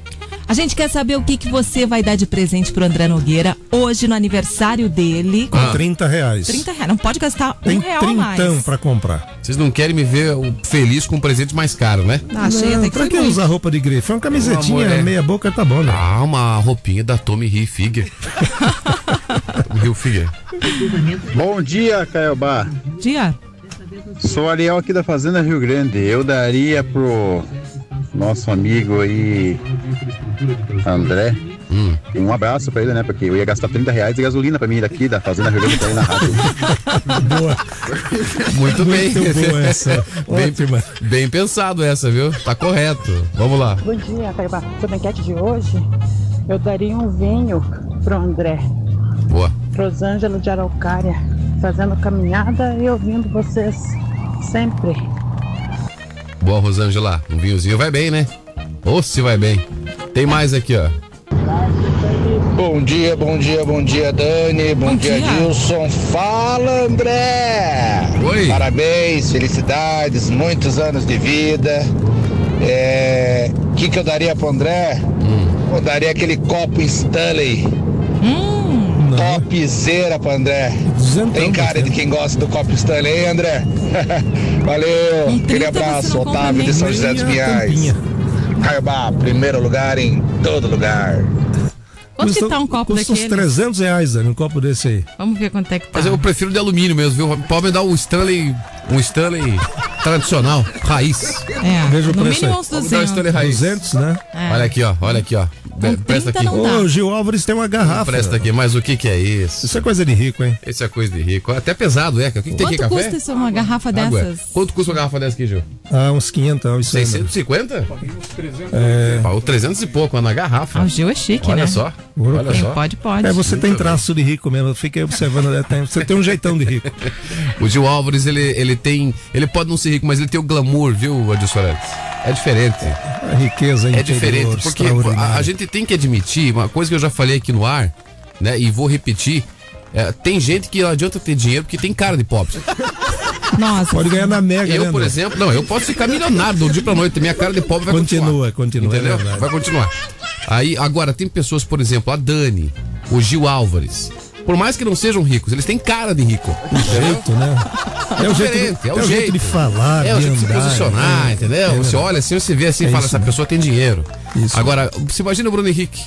A gente quer saber o que, que você vai dar de presente pro André Nogueira hoje no aniversário dele. Com 30 reais. 30 reais. Não pode gastar Tem um real a mais. trintão pra comprar. Vocês não querem me ver o- feliz com um presente mais caro, né? Ah, achei Não, até que pra foi que bem. usar roupa de grife? É uma camisetinha, Amor, é. meia boca, tá bom, né? Ah, uma roupinha da Tommy Hilfiger. Tommy Hilfiger. Bom dia, Caiobá. Dia. Sou Ariel aqui da Fazenda Rio Grande. Eu daria pro nosso amigo aí, André, Hum. um abraço pra ele, né? Porque eu ia gastar 30 reais de gasolina pra mim ir daqui da Fazenda Rio Grande pra ir na rádio. Boa. Muito bem. Muito boa essa. bem, Ótima. bem pensado essa, viu? Tá correto. Vamos lá. Bom dia. Sobre a enquete de hoje, eu daria um vinho pro André. Boa. Rosângela de Araucária, fazendo caminhada e ouvindo vocês sempre. Boa, Rosângela. Um vinhozinho vai bem, né? Ou se vai bem. Tem mais aqui, ó. Bom dia, bom dia, bom dia, Dani. Bom, dia, Dilson. Fala, André. Oi. Parabéns, felicidades, muitos anos de vida. É, O que, que eu daria pro André? Eu daria aquele copo Stanley. Topzera pro André. Tem cara de quem gosta do copo Stanley, hein, André? Valeu. Aquele abraço, Otávio de São José dos Pinhais. Caiobá, primeiro lugar em todo lugar. Quanto que tá um copo Custa uns daquele? 300 reais, Dani, um copo desse aí. Vamos ver quanto é que tá. Mas eu prefiro de alumínio mesmo, viu? Pode me dar um Stanley, um Stanley tradicional, raiz. É, Veja o no preço mínimo aí. uns Vamos dar um 200. Stanley raiz. 200, né? É. Olha aqui, ó. Olha aqui, ó. Presta aqui. não dá. Ô, Gil Álvares tem uma garrafa. Presta aqui. Mas o que que é isso? Isso é coisa de rico, hein? Isso é coisa de rico. Até pesado, é. O que, que tem aqui, Quanto café? custa isso, uma garrafa Água. dessas? Quanto custa uma garrafa dessa aqui, Gil? Ah, uns 500, isso aí. né? 650? É. Pagou 300 e pouco, na garrafa. Ah, o Gil é chique, Olha né? só. Olha Quem só. pode, pode. É, você tem traço de rico mesmo. Eu fiquei observando. é, tem- Você tem um jeitão de rico. O Gil Álvares, ele, ele tem. Ele pode não ser rico, mas ele tem o glamour, viu, Adilson Arantes? É diferente. A riqueza É interior, diferente, porque a, a gente tem que admitir, uma coisa que eu já falei aqui no ar, né, e vou repetir, é, tem gente que não adianta ter dinheiro porque tem cara de pobre. Nossa. Pode ganhar na Mega, Eu, né, por exemplo, não, eu posso ficar milionário do dia pra noite, minha cara de pobre vai Continua, continua, é Entendeu? verdade. vai continuar. Aí, agora, tem pessoas, por exemplo, a Dani, o Gil Álvares. Por mais que não sejam ricos, eles têm cara de rico. jeito, né? É o jeito, diferente, de, é o jeito. de falar, É o jeito de se posicionar, né? entendeu? É você verdade. olha assim, você vê assim e É fala, isso essa mesmo. pessoa tem dinheiro. Isso. Agora, você imagina o Bruno Henrique.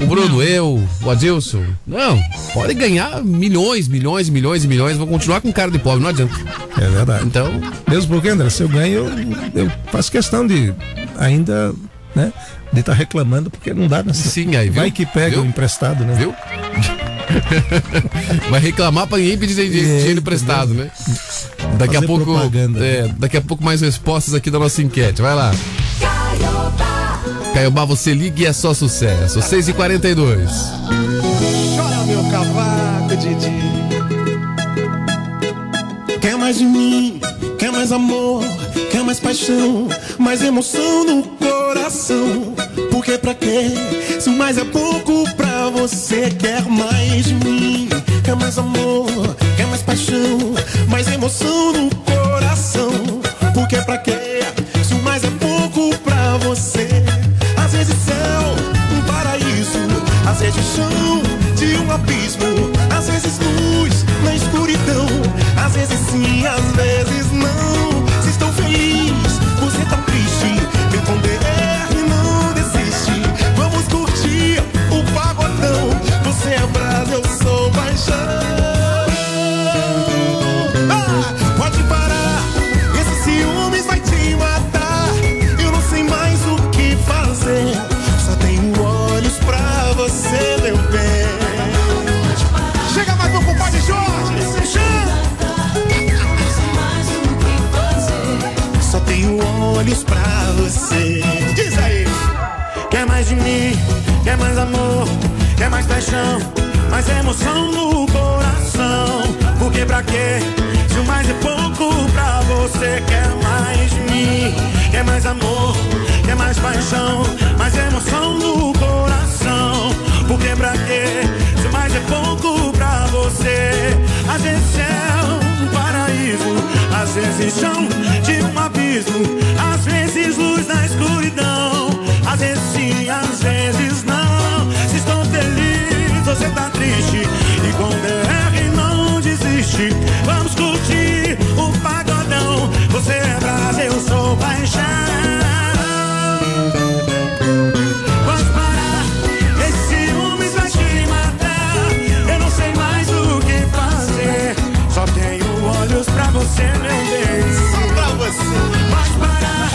O Bruno, eu, o Adilson. Não, pode ganhar milhões, milhões, milhões e milhões, vão continuar com cara de pobre, não adianta. É verdade. Então, Mesmo porque, André, se eu ganho, eu, eu faço questão de ainda, né? De estar reclamando, porque não dá, né? Sim, aí, viu? Vai que pega Viu? o emprestado, né? viu? Vai reclamar pra ninguém pedir dinheiro É, dinheiro emprestado, né? Daqui a pouco. é, daqui a pouco mais respostas aqui da nossa enquete. Vai lá. Caiobá. Você liga e é só sucesso. 6h42. Chora meu cavaco, Didi. Quer mais de mim, quer mais amor, quer mais paixão, mais emoção no coração. Porque pra quê? Se o mais é pouco pra você, quer mais de mim, quer mais amor, quer mais paixão, mais emoção no coração. Porque pra quê? Se o mais é pouco pra você, às vezes céu, um paraíso, às vezes chão de um abismo, quer mais amor, quer mais paixão, mais emoção no coração. Porque pra quê? Se o mais é pouco pra você, quer mais de mim, quer mais amor, quer mais paixão, mais emoção no coração. Porque pra quê? Se o mais é pouco pra você, às vezes é um paraíso, às vezes chão de um abismo, às vezes luz na escuridão, às vezes sim, às vezes não. Se estou feliz, você tá triste, e com DR não desiste. Vamos curtir o pagodão, você é brasa, eu sou paixão. Você, meu bem. Só pra você. Pode parar,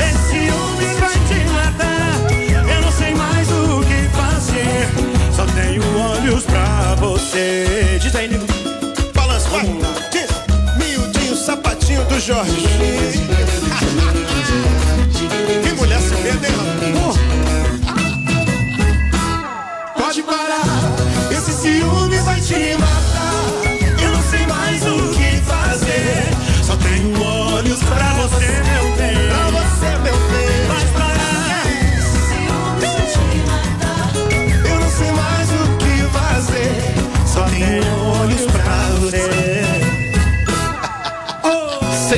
esse ciúmes vai te matar. Eu não sei mais o que fazer. Só tenho olhos pra você. Diz aí, nego. Balança, vai. Diz. Miudinho, sapatinho do Jorge. que mulher se medo, hein? Pode parar, esse ciúme vai te matar.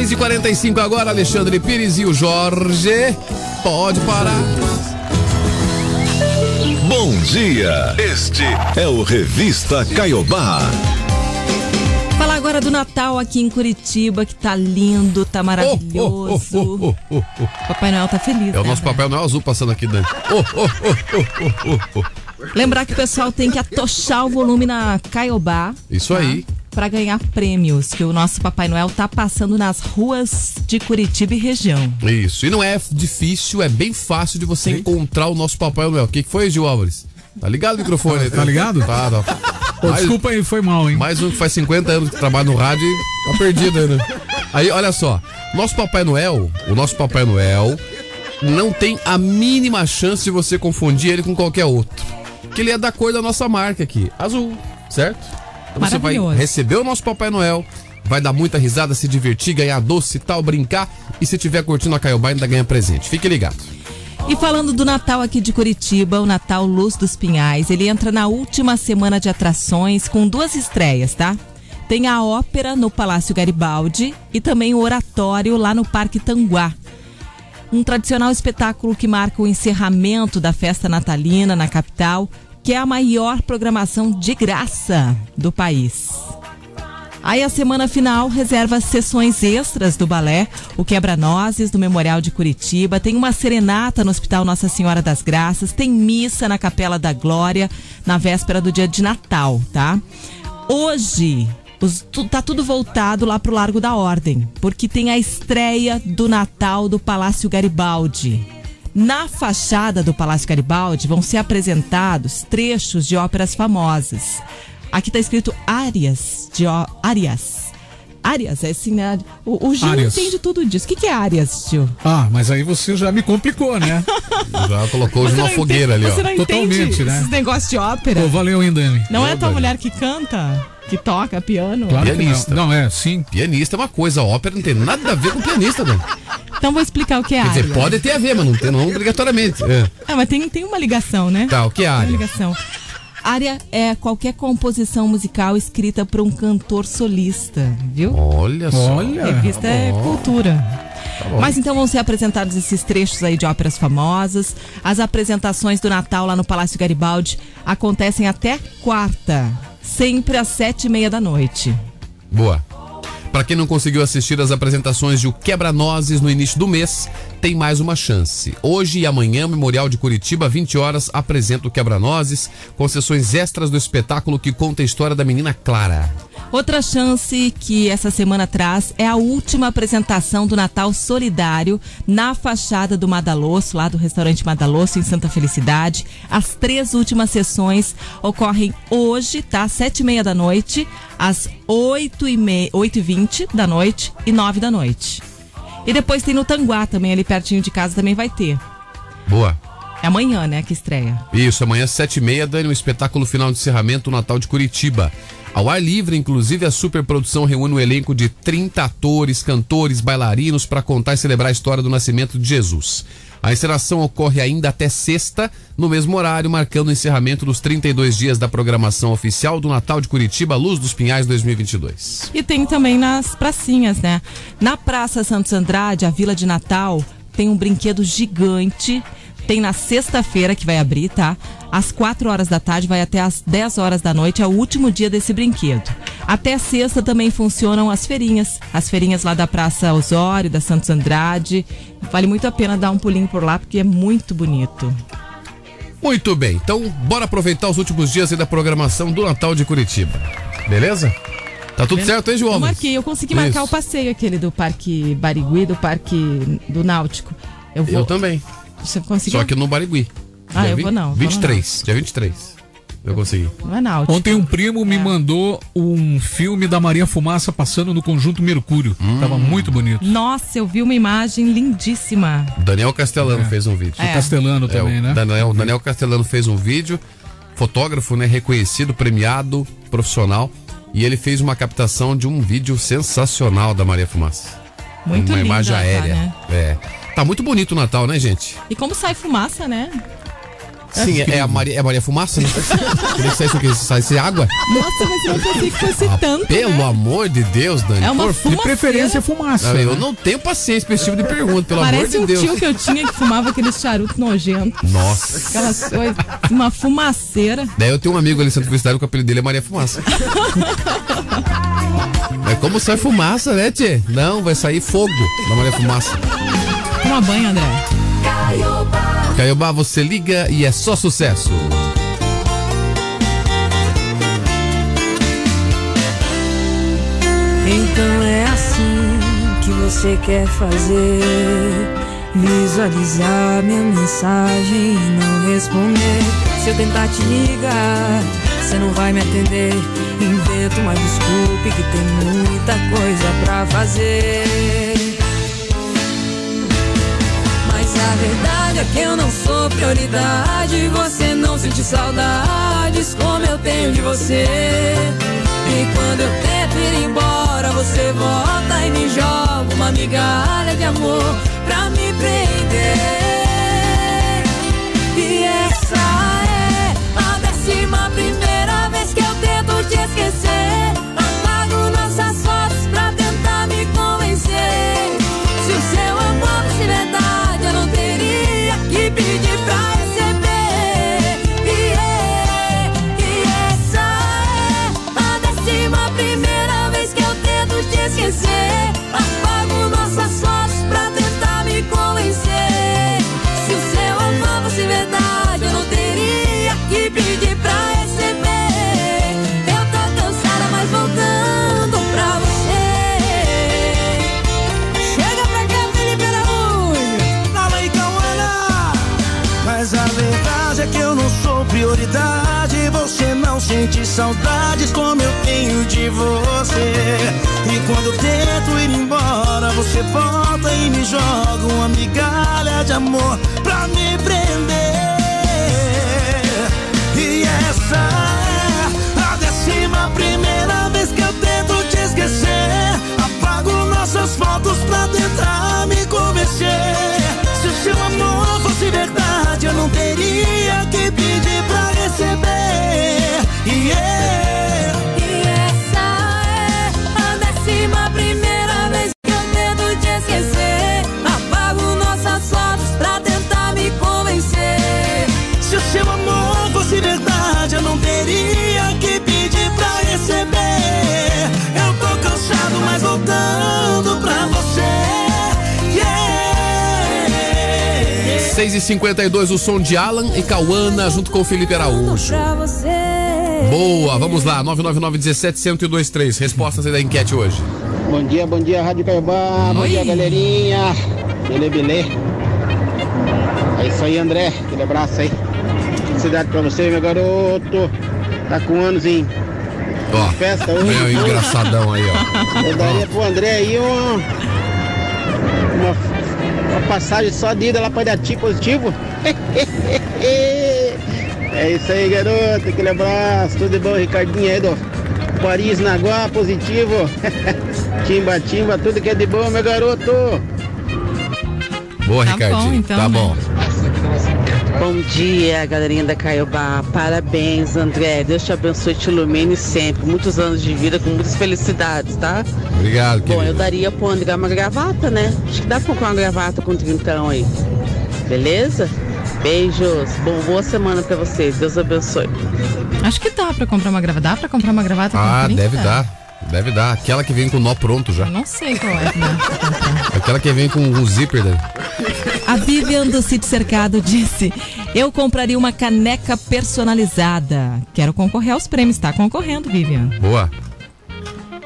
6h45 agora, Alexandre Pires e o Jorge. Pode parar. Bom dia. Este é o Revista Caiobá. Falar agora do Natal aqui em Curitiba, que tá lindo, tá maravilhoso. Papai Noel tá feliz, É o né, nosso velho? papel Noel azul passando aqui. Oh, oh, oh, oh, oh, oh. Lembrar que o pessoal tem que atochar o volume na Caiobá. Isso aí. Para ganhar prêmios que o nosso Papai Noel tá passando nas ruas de Curitiba e região. Isso. E não é difícil, é bem fácil de você encontrar o nosso Papai Noel. O que, que foi, Gil Álvares? Tá ligado o microfone? aí? Tá ligado? Tá, tá. Pô, desculpa aí, foi mal, hein? Mais um que faz 50 anos que trabalha no rádio e tá perdido ainda. Aí, olha só. Nosso Papai Noel, o nosso Papai Noel, não tem a mínima chance de você confundir ele com qualquer outro. Que ele é da cor da nossa marca aqui, azul, certo? Você vai receber o nosso Papai Noel, vai dar muita risada, se divertir, ganhar doce e tal, brincar. E se tiver curtindo a Caiobá, ainda ganha presente. Fique ligado. E falando do Natal aqui de Curitiba, o Natal Luz dos Pinhais, ele entra na última semana de atrações com duas estreias, tá? Tem a ópera no Palácio Garibaldi e também o oratório lá no Parque Tanguá. Um tradicional espetáculo que marca o encerramento da festa natalina na capital, que é a maior programação de graça do país. Aí a semana final reserva sessões extras do balé, o Quebra-Nozes do Memorial de Curitiba, tem uma serenata no Hospital Nossa Senhora das Graças, tem missa na Capela da Glória na véspera do dia de Natal, tá? Hoje os- tá tudo voltado lá pro Largo da Ordem, porque tem a estreia do Natal do Palácio Garibaldi. Na fachada do Palácio Garibaldi vão ser apresentados trechos de óperas famosas. Aqui está escrito áreas de ó- áreas. Arias, é assim, né? O, o Gil Arias. entende tudo disso. O que, que é Arias, Gil? Ah, mas aí você já me complicou, né? Já colocou hoje não fogueira ali, entende- ó. Você não Totalmente, entende né? esses negócios de ópera? Pô, valeu, hein, Dani? Não é tua mulher que canta, que toca piano? Claro que Pianista. não. Não, é, sim. Pianista é uma coisa, ópera não tem nada a ver com pianista, né? Então vou explicar o que é Quer área. dizer, pode ter a ver, mas não, tem, não obrigatoriamente. É. Ah, mas tem, tem uma ligação, né? Tá, o que é Tem uma área? ligação. Área é qualquer composição musical escrita por um cantor solista, viu? Olha só. Olha. Revista Tá é bom. cultura. bom. Mas então vão ser apresentados esses trechos aí de óperas famosas. As apresentações do Natal lá no Palácio Garibaldi acontecem até quarta, sempre às sete e meia da noite. Boa. Pra quem não conseguiu assistir as apresentações de O Quebra-Nozes no início do mês, tem mais uma chance. Hoje e amanhã, Memorial de Curitiba, 20 horas, apresenta o Quebra-Nozes, com sessões extras do espetáculo que conta a história da menina Clara. Outra chance que essa semana traz é a última apresentação do Natal Solidário na fachada do Madalosso, lá do restaurante Madalosso, em Santa Felicidade. As três últimas sessões ocorrem hoje, tá? Sete e meia da noite, às oito e, me... oito e vinte da noite e nove da noite. E depois tem no Tanguá também, ali pertinho de casa também vai ter. Boa. É amanhã, né, que estreia. Isso, amanhã às sete e meia, Dani, o espetáculo final de encerramento, o Natal de Curitiba. Ao ar livre, inclusive, a superprodução reúne um elenco de 30 atores, cantores, bailarinos para contar e celebrar a história do nascimento de Jesus. A encenação ocorre ainda até sexta, no mesmo horário, marcando o encerramento dos 32 dias da programação oficial do Natal de Curitiba, Luz dos Pinhais 2022. E tem também nas pracinhas, né? Na Praça Santos Andrade, a Vila de Natal, tem um brinquedo gigante. Tem na sexta-feira que vai abrir, tá? Às 4 horas da tarde, vai até às 10 horas da noite, é o último dia desse brinquedo. Até sexta também funcionam as feirinhas. As feirinhas lá da Praça Osório, da Santos Andrade. Vale muito a pena dar um pulinho por lá, porque é muito bonito. Muito bem, então bora aproveitar os últimos dias aí da programação do Natal de Curitiba. Beleza? Tá tudo certo, hein, João? Eu marquei, eu consegui marcar Isso. o passeio aquele do Parque Barigui, do Parque do Náutico. Eu vou. Eu também. Você conseguiu? Só que no Barigui. Ah, Dia eu vi- vou não, vou 23, dia 23. Eu consegui. Não é náutico. Ontem um primo me mandou um filme da Maria Fumaça passando no conjunto Mercúrio. Hum. Tava muito bonito. Nossa, eu vi uma imagem lindíssima. Daniel Castellano fez um vídeo. É. Castelano também, o né? Daniel, Daniel Castellano fez um vídeo, fotógrafo, né, reconhecido, premiado, profissional, e ele fez uma captação de um vídeo sensacional da Maria Fumaça. Muito uma linda, imagem tá, aérea. né? É. Tá muito bonito o Natal, né, gente? E como sai fumaça, né? Sim, é, é a Maria, é a Maria Fumaça, né? Queria que saísse o quê? Saísse água? Nossa, mas eu não pensei que fosse tanto. Pelo né? amor de Deus, Dani. É uma por fumaceira. De preferência fumaça. Não, eu né? não tenho paciência pra esse tipo de pergunta, pelo amor Parece de um Deus. tio que eu tinha que fumava aqueles charutos nojentos. Nossa. Aquelas coisas. Uma fumaceira. Daí eu tenho um amigo ali em Santa Felicidade, que o apelido dele é Maria Fumaça. é como sai fumaça, né, Tchê? Não, vai sair fogo da Maria Fumaça. Toma banho, André. Caiobá, você liga e é só sucesso. Então é assim que você quer fazer. Visualizar minha mensagem e não responder. Se eu tentar te ligar, você não vai me atender. Invento uma desculpa que tem muita coisa pra fazer. Verdade é que eu não sou prioridade. Você não sente saudades como eu tenho de você. E quando eu tento ir embora, você volta e me joga uma migalha de amor pra me prender. E essa é a décima primeira vez que eu tento te esquecer. Saudades como eu tenho de você. E quando tento ir embora, você volta e me joga uma migalha de amor pra me prender. E essa é a décima primeira vez que eu tento te esquecer. Apago nossas fotos pra tentar me convencer. Se o seu amor fosse verdade, eu não teria que pedir pra receber. Yeah. 6h52, o som de Alan e Cauana, né, junto com o Felipe Araújo. Boa, vamos lá, 999-17-1023. Respostas aí da enquete hoje. Bom dia, bom dia, Rádio Caibá. Bom dia, galerinha. Belebelê. É isso aí, André. Aquele abraço aí. Felicidade pra você, meu garoto. Tá com anos, hein? Ó, festa hoje. Meu engraçadão aí, ó. Eu daria pro André aí um, uma uma passagem só de ida lá pra Irati positivo. É isso aí, garoto. Aquele abraço. Tudo de bom, Ricardinho aí do Paris Naguá, positivo. timba, timba, tudo que é de bom, meu garoto. Boa, Tá Ricardinho. bom, então, tá né? bom. Bom dia, galerinha da Caiobá. Parabéns, André. Deus te abençoe te ilumine sempre. Muitos anos de vida com muitas felicidades, tá? Obrigado, Bom, eu querido. daria pro André uma gravata, né? Acho que dá pra comprar uma gravata com trintão aí. Beleza? Beijos. Bom, boa semana pra vocês. Deus abençoe. Acho que dá pra comprar uma gravata. Dá pra comprar uma gravata com Ah, 30? deve dar. Deve dar. Aquela que vem com o nó pronto já. Eu não sei qual é. Né? Aquela que vem com o zíper. Né? A Vivian do Sítio Cercado disse: Eu compraria uma caneca personalizada. Quero concorrer aos prêmios. Tá concorrendo, Vivian. Boa.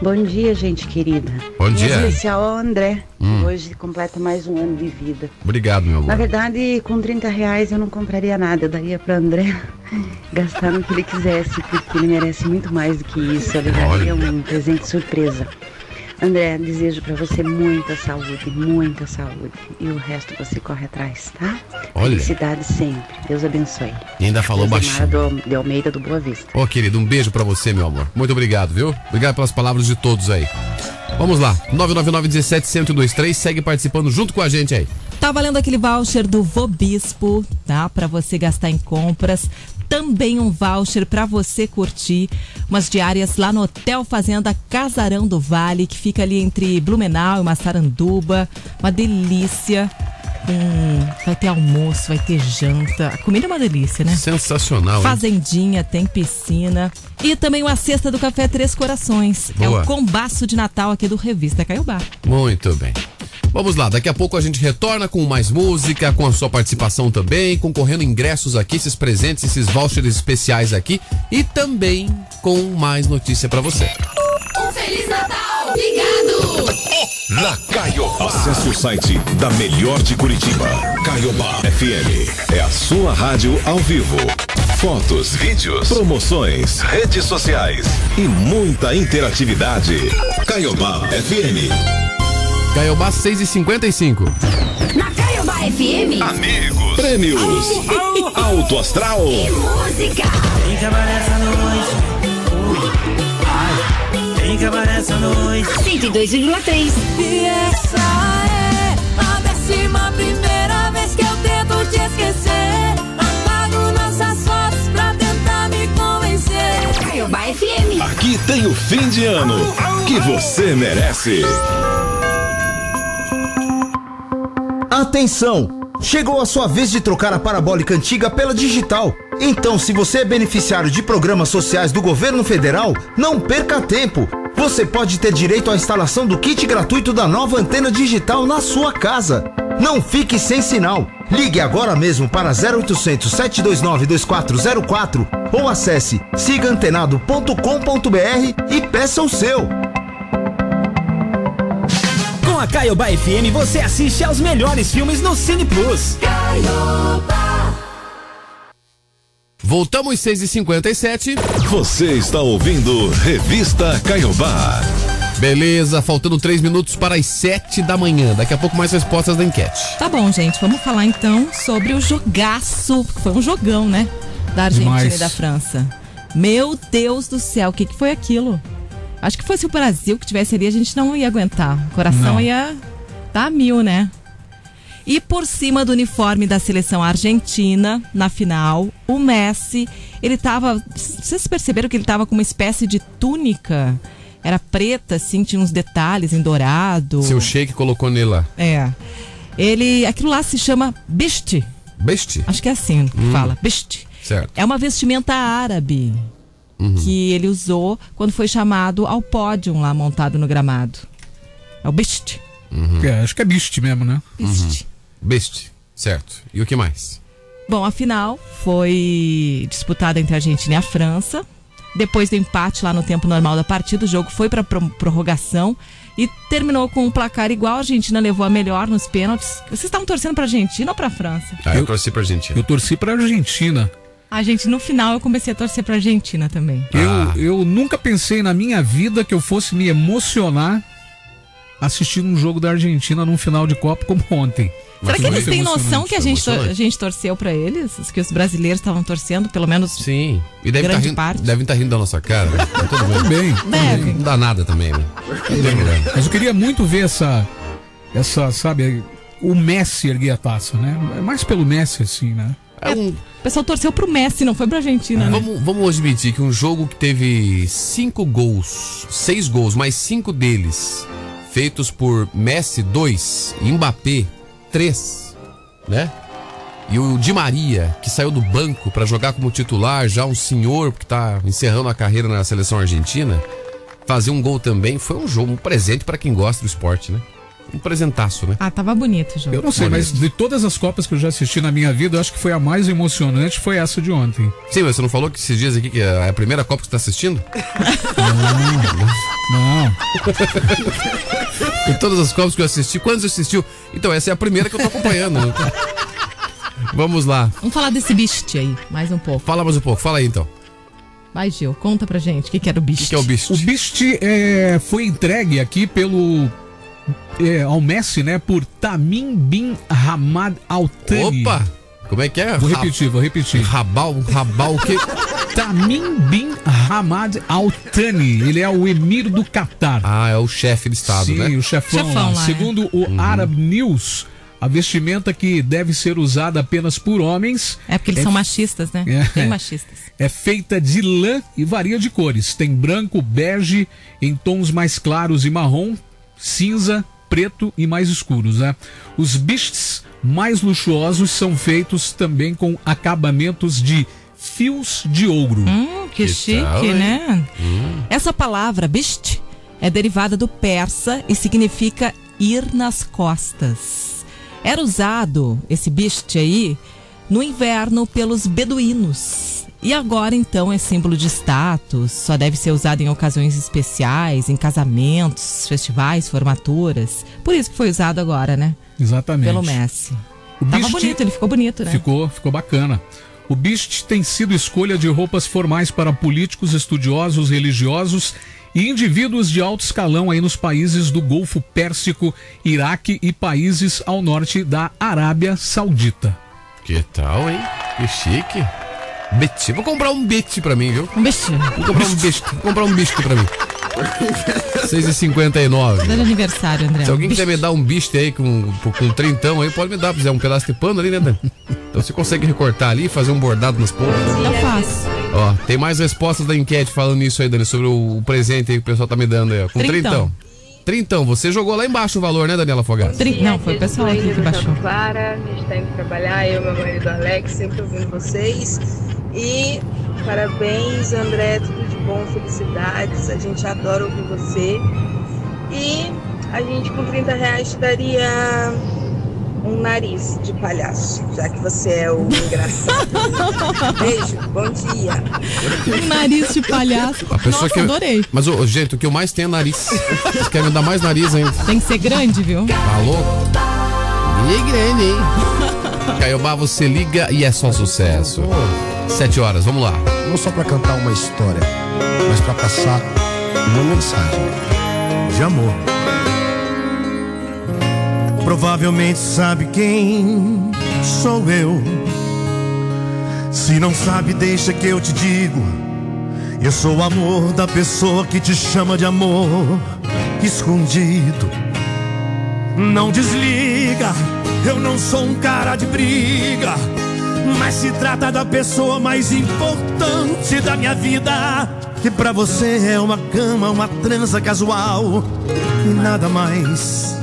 Bom dia, gente querida. Bom Em dia. especial ao André, Hum. que hoje completa mais um ano de vida. Obrigado, meu Na amor. verdade, com 30 reais eu não compraria nada. Eu daria para André gastar no que ele quisesse, porque ele merece muito mais do que isso. Eu daria um presente surpresa. André, desejo para você muita saúde, muita saúde. E o resto você corre atrás, tá? Olha. Felicidade sempre. Deus abençoe. E ainda falou Josemara baixinho. do, de Almeida do Boa Vista. Ô, querido, um beijo pra você, meu amor. Muito obrigado, viu? Obrigado pelas palavras de todos aí. Vamos lá. 999 17 1023. Segue participando junto com a gente aí. Tá valendo aquele voucher do Vobispo, tá? Pra você gastar em compras. Também um voucher pra você curtir umas diárias lá no Hotel Fazenda Casarão do Vale, que fica ali entre Blumenau e Massaranduba. Uma delícia. Hum, vai ter almoço, vai ter janta. A comida é uma delícia, né? Sensacional, hein? Fazendinha, tem piscina. E também uma cesta do Café Três Corações. É Boa. o combaço de Natal aqui do Revista Caiobá. Muito bem. Vamos lá, daqui a pouco a gente retorna com mais música, com a sua participação também, concorrendo ingressos aqui, esses presentes, esses vouchers especiais aqui e também com mais notícia pra você. Um Feliz Natal! Obrigado! Na Caiobá. Acesse o site da melhor de Curitiba. Caiobá FM. É a sua rádio ao vivo. Fotos, vídeos, promoções, redes sociais e muita interatividade. Caiobá FM. Caiobá 6 e 55 Na Caiobá FM. Amigos. Prêmios. Alto Astral. E música. Tem que essa noite. Ai, tem que essa noite. 102,3. E essa é a décima primeira vez que eu tento te esquecer. Apago nossas fotos pra tentar me convencer. Caiobá FM. Aqui tem o fim de ano que você merece. Atenção! Chegou a sua vez de trocar a parabólica antiga pela digital. Então, se você é beneficiário de programas sociais do governo federal, não perca tempo. Você pode ter direito à instalação do kit gratuito da nova antena digital na sua casa. Não fique sem sinal. Ligue agora mesmo para 0800 729 2404 ou acesse sigaantenado.com.br e peça o seu. A Caiobá FM você assiste aos melhores filmes no Cine Plus. Voltamos 6h57. Você está ouvindo Revista Caiobá. Beleza, faltando três minutos para as 7 da manhã. Daqui a pouco mais respostas da enquete. Tá bom, gente. Vamos falar então sobre o jogaço. Foi um jogão, né? Da Argentina Demais. e da França. Meu Deus do céu, o que, que foi aquilo? Acho que fosse o Brasil que tivesse ali, a gente não ia aguentar. O coração Não. ia dar a mil, né? E por cima do uniforme da seleção argentina, na final, o Messi, ele tava. Vocês perceberam que ele tava com uma espécie de túnica? Era preta, assim, tinha uns detalhes em dourado. Seu shake colocou nele lá. É. Ele. Aquilo lá se chama biste. Beste? Acho que é assim que Hum. fala. Biste. Certo. É uma vestimenta árabe Uhum. que ele usou quando foi chamado ao pódio lá montado no gramado. É o biste. É, acho que é biste mesmo, né? Biste. Beste. Certo. E o que mais? Bom, a final foi disputada entre a Argentina e a França. Depois do empate lá no tempo normal da partida, o jogo foi para prorrogação e terminou com um placar igual. A Argentina levou a melhor nos pênaltis. Vocês estavam torcendo para a Argentina ou para a França? Ah, eu, torci pra Argentina. Eu torci pra Argentina. A gente no final eu comecei a torcer para a Argentina também. Eu, eu nunca pensei na minha vida que eu fosse me emocionar assistindo um jogo da Argentina num final de Copa como ontem. Será que eles têm noção que a gente, tor- a gente torceu pra eles? Que os brasileiros estavam torcendo, pelo menos. Sim. E deve grande estar rindo, parte. devem tá rindo da nossa cara. Né? Tá tudo bem. Também. Deve. Não dá nada também, né? Mas eu queria muito ver essa, essa, sabe, o Messi erguer a taça, né? É mais pelo Messi, assim, né? É um- O pessoal torceu pro Messi, não foi pra Argentina, né? Vamos, vamos admitir que um jogo que teve cinco gols, seis gols, mais cinco deles feitos por Messi, dois, e Mbappé, três, né? E o Di Maria, que saiu do banco para jogar como titular, já um senhor que tá encerrando a carreira na seleção argentina, fazer um gol também, foi um jogo, um presente para quem gosta do esporte, né? Um presentaço, né? Ah, tava bonito o jogo. Eu não sei, mas de todas as Copas que eu já assisti na minha vida, eu acho que foi a mais emocionante, foi essa de ontem. Sim, mas você não falou que esses dias aqui que é a primeira Copa que você tá assistindo? Não. Em todas as Copas que eu assisti, quantos assistiu? Então, essa é a primeira que eu tô acompanhando. Vamos lá. Vamos falar desse bicho aí, mais um pouco. Fala mais um pouco, fala aí então. Vai, Gil, conta pra gente o que, que era o bicho. O que é o bicho? O Bist é, foi entregue aqui pelo é, ao Messi, né? Por Tamim bin Hamad Al Thani. Opa! Como é que é? Vou repetir, vou repetir. Rabal, rabal o quê? Tamim bin Hamad Al Thani. Ele é o emir do Catar. Ah, é o chefe do estado, Sim, né? o chefão, Chefão lá. lá, é. Segundo o Arab News, a vestimenta que deve ser usada apenas por homens É porque eles são machistas, né? É. Bem machistas. é feita de lã e varia de cores. Tem branco, bege, em tons mais claros e marrom, cinza, preto e mais escuros. Né? Os bists mais luxuosos são feitos também com acabamentos de fios de ouro. Hum, que, Que chique, tal, né? Essa palavra, bist, é derivada do persa e significa ir nas costas. Era usado, esse bist aí, no inverno pelos beduínos. E agora, então, é símbolo de status, só deve ser usado em ocasiões especiais, em casamentos, festivais, formaturas. Por isso que foi usado agora, né? Exatamente. Pelo Messi. O Tava bist- bonito, ele ficou bonito, né? Ficou, ficou bacana. O Bist tem sido escolha de roupas formais para políticos, estudiosos, religiosos e indivíduos de alto escalão aí nos países do Golfo Pérsico, Iraque e países ao norte da Arábia Saudita. Que tal, hein? Que chique. Bet. Vou comprar um bet pra mim, viu? Um bestinho. Vou comprar um bicho. Vou comprar um bicho pra mim. 6h59. Dando aniversário, André. Se alguém Bicho. quiser me dar um bicho aí com, com um trintão aí, pode me dar. Se quiser um pedaço de pano ali, né, Dan? Então você consegue recortar ali e fazer um bordado nas pontas. Tá fácil. Ó, tem mais respostas da enquete falando nisso aí, Dani, sobre o, o presente aí que o pessoal tá me dando aí, ó. Com Trintão. trintão. Trintão, você jogou lá embaixo o valor, né, Daniela Fogaça? Trin- Não, foi o pessoal aqui que baixou. Clara, a gente tá indo trabalhar, eu e meu marido Alex, sempre ouvindo vocês. E parabéns, André, tudo de bom, felicidades. A gente adora ouvir você. E a gente com 30 reais te daria um nariz de palhaço, já que você é o engraçado. Beijo, bom dia. Um nariz de palhaço. A pessoa Nossa, que adorei. Mas, ô, gente, o que eu mais tenho é nariz. Vocês querem me dar mais nariz ainda? Tem que ser grande, viu? Tá louco? E grande, hein? Caiobá, você liga e é só sucesso. Sete horas, vamos lá. Não só pra cantar uma história, mas pra passar uma mensagem de amor. Provavelmente sabe quem sou eu. Se não sabe, deixa que eu te digo. Eu sou o amor da pessoa que te chama de amor escondido. Não desliga, eu não sou um cara de briga. Mas se trata da pessoa mais importante da minha vida. Que pra você é uma cama, uma trança casual e nada mais.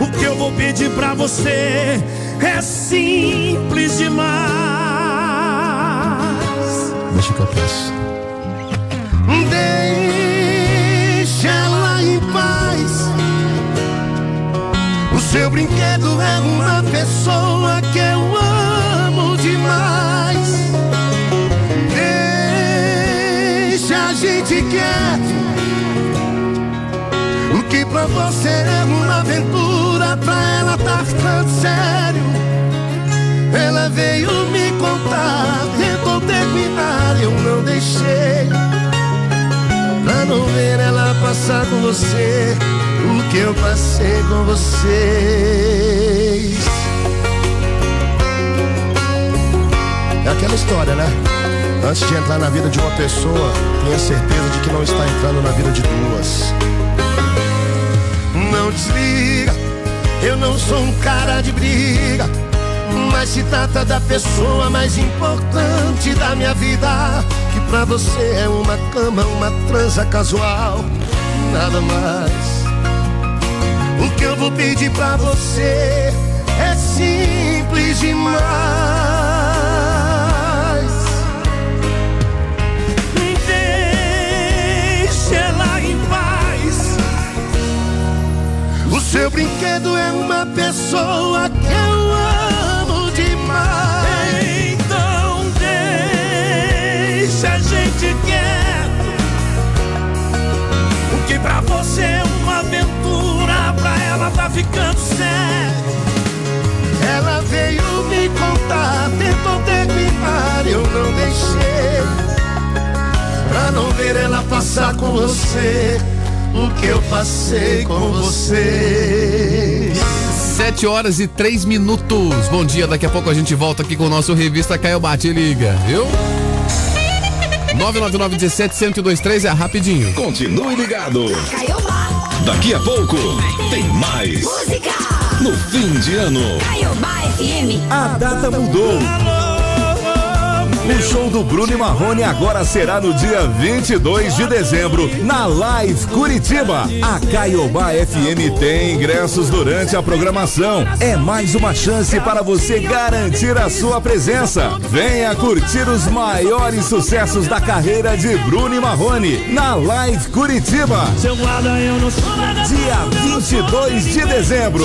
O que eu vou pedir pra você é simples demais. Deixa que eu peço. Deixa ela em paz. O seu brinquedo é uma pessoa que eu amo gente quieto. O que pra você é uma aventura, pra ela tá ficando sério. Ela veio me contar, tentou terminar, eu não deixei. Pra não ver ela passar com você o que eu passei com vocês. É aquela história, né? Antes de entrar na vida de uma pessoa, tenha certeza de que não está entrando na vida de duas. Não desliga, eu não sou um cara de briga. Mas se trata da pessoa mais importante da minha vida. Que pra você é uma cama, uma transa casual, nada mais. O que eu vou pedir pra você é simples demais. Seu brinquedo é uma pessoa que eu amo demais. Então deixa a gente quieto. O que pra você é uma aventura, pra ela tá ficando sério. Ela veio me contar, tentou terminar, eu não deixei. Pra não ver ela passar com você o que eu passei com você. Sete horas e três minutos. Bom dia, daqui a pouco a gente volta aqui com o nosso Revista Caio Bate Liga, viu? 999-17-1023 é rapidinho. Continue ligado. Daqui a pouco tem mais. No fim de ano. A data mudou. O show do Bruno e Marrone agora será no dia 22 de dezembro, na Live Curitiba. A Caiobá FM tem ingressos durante a programação. É mais uma chance para você garantir a sua presença. Venha curtir os maiores sucessos da carreira de Bruno e Marrone na Live Curitiba. Dia 22 de dezembro.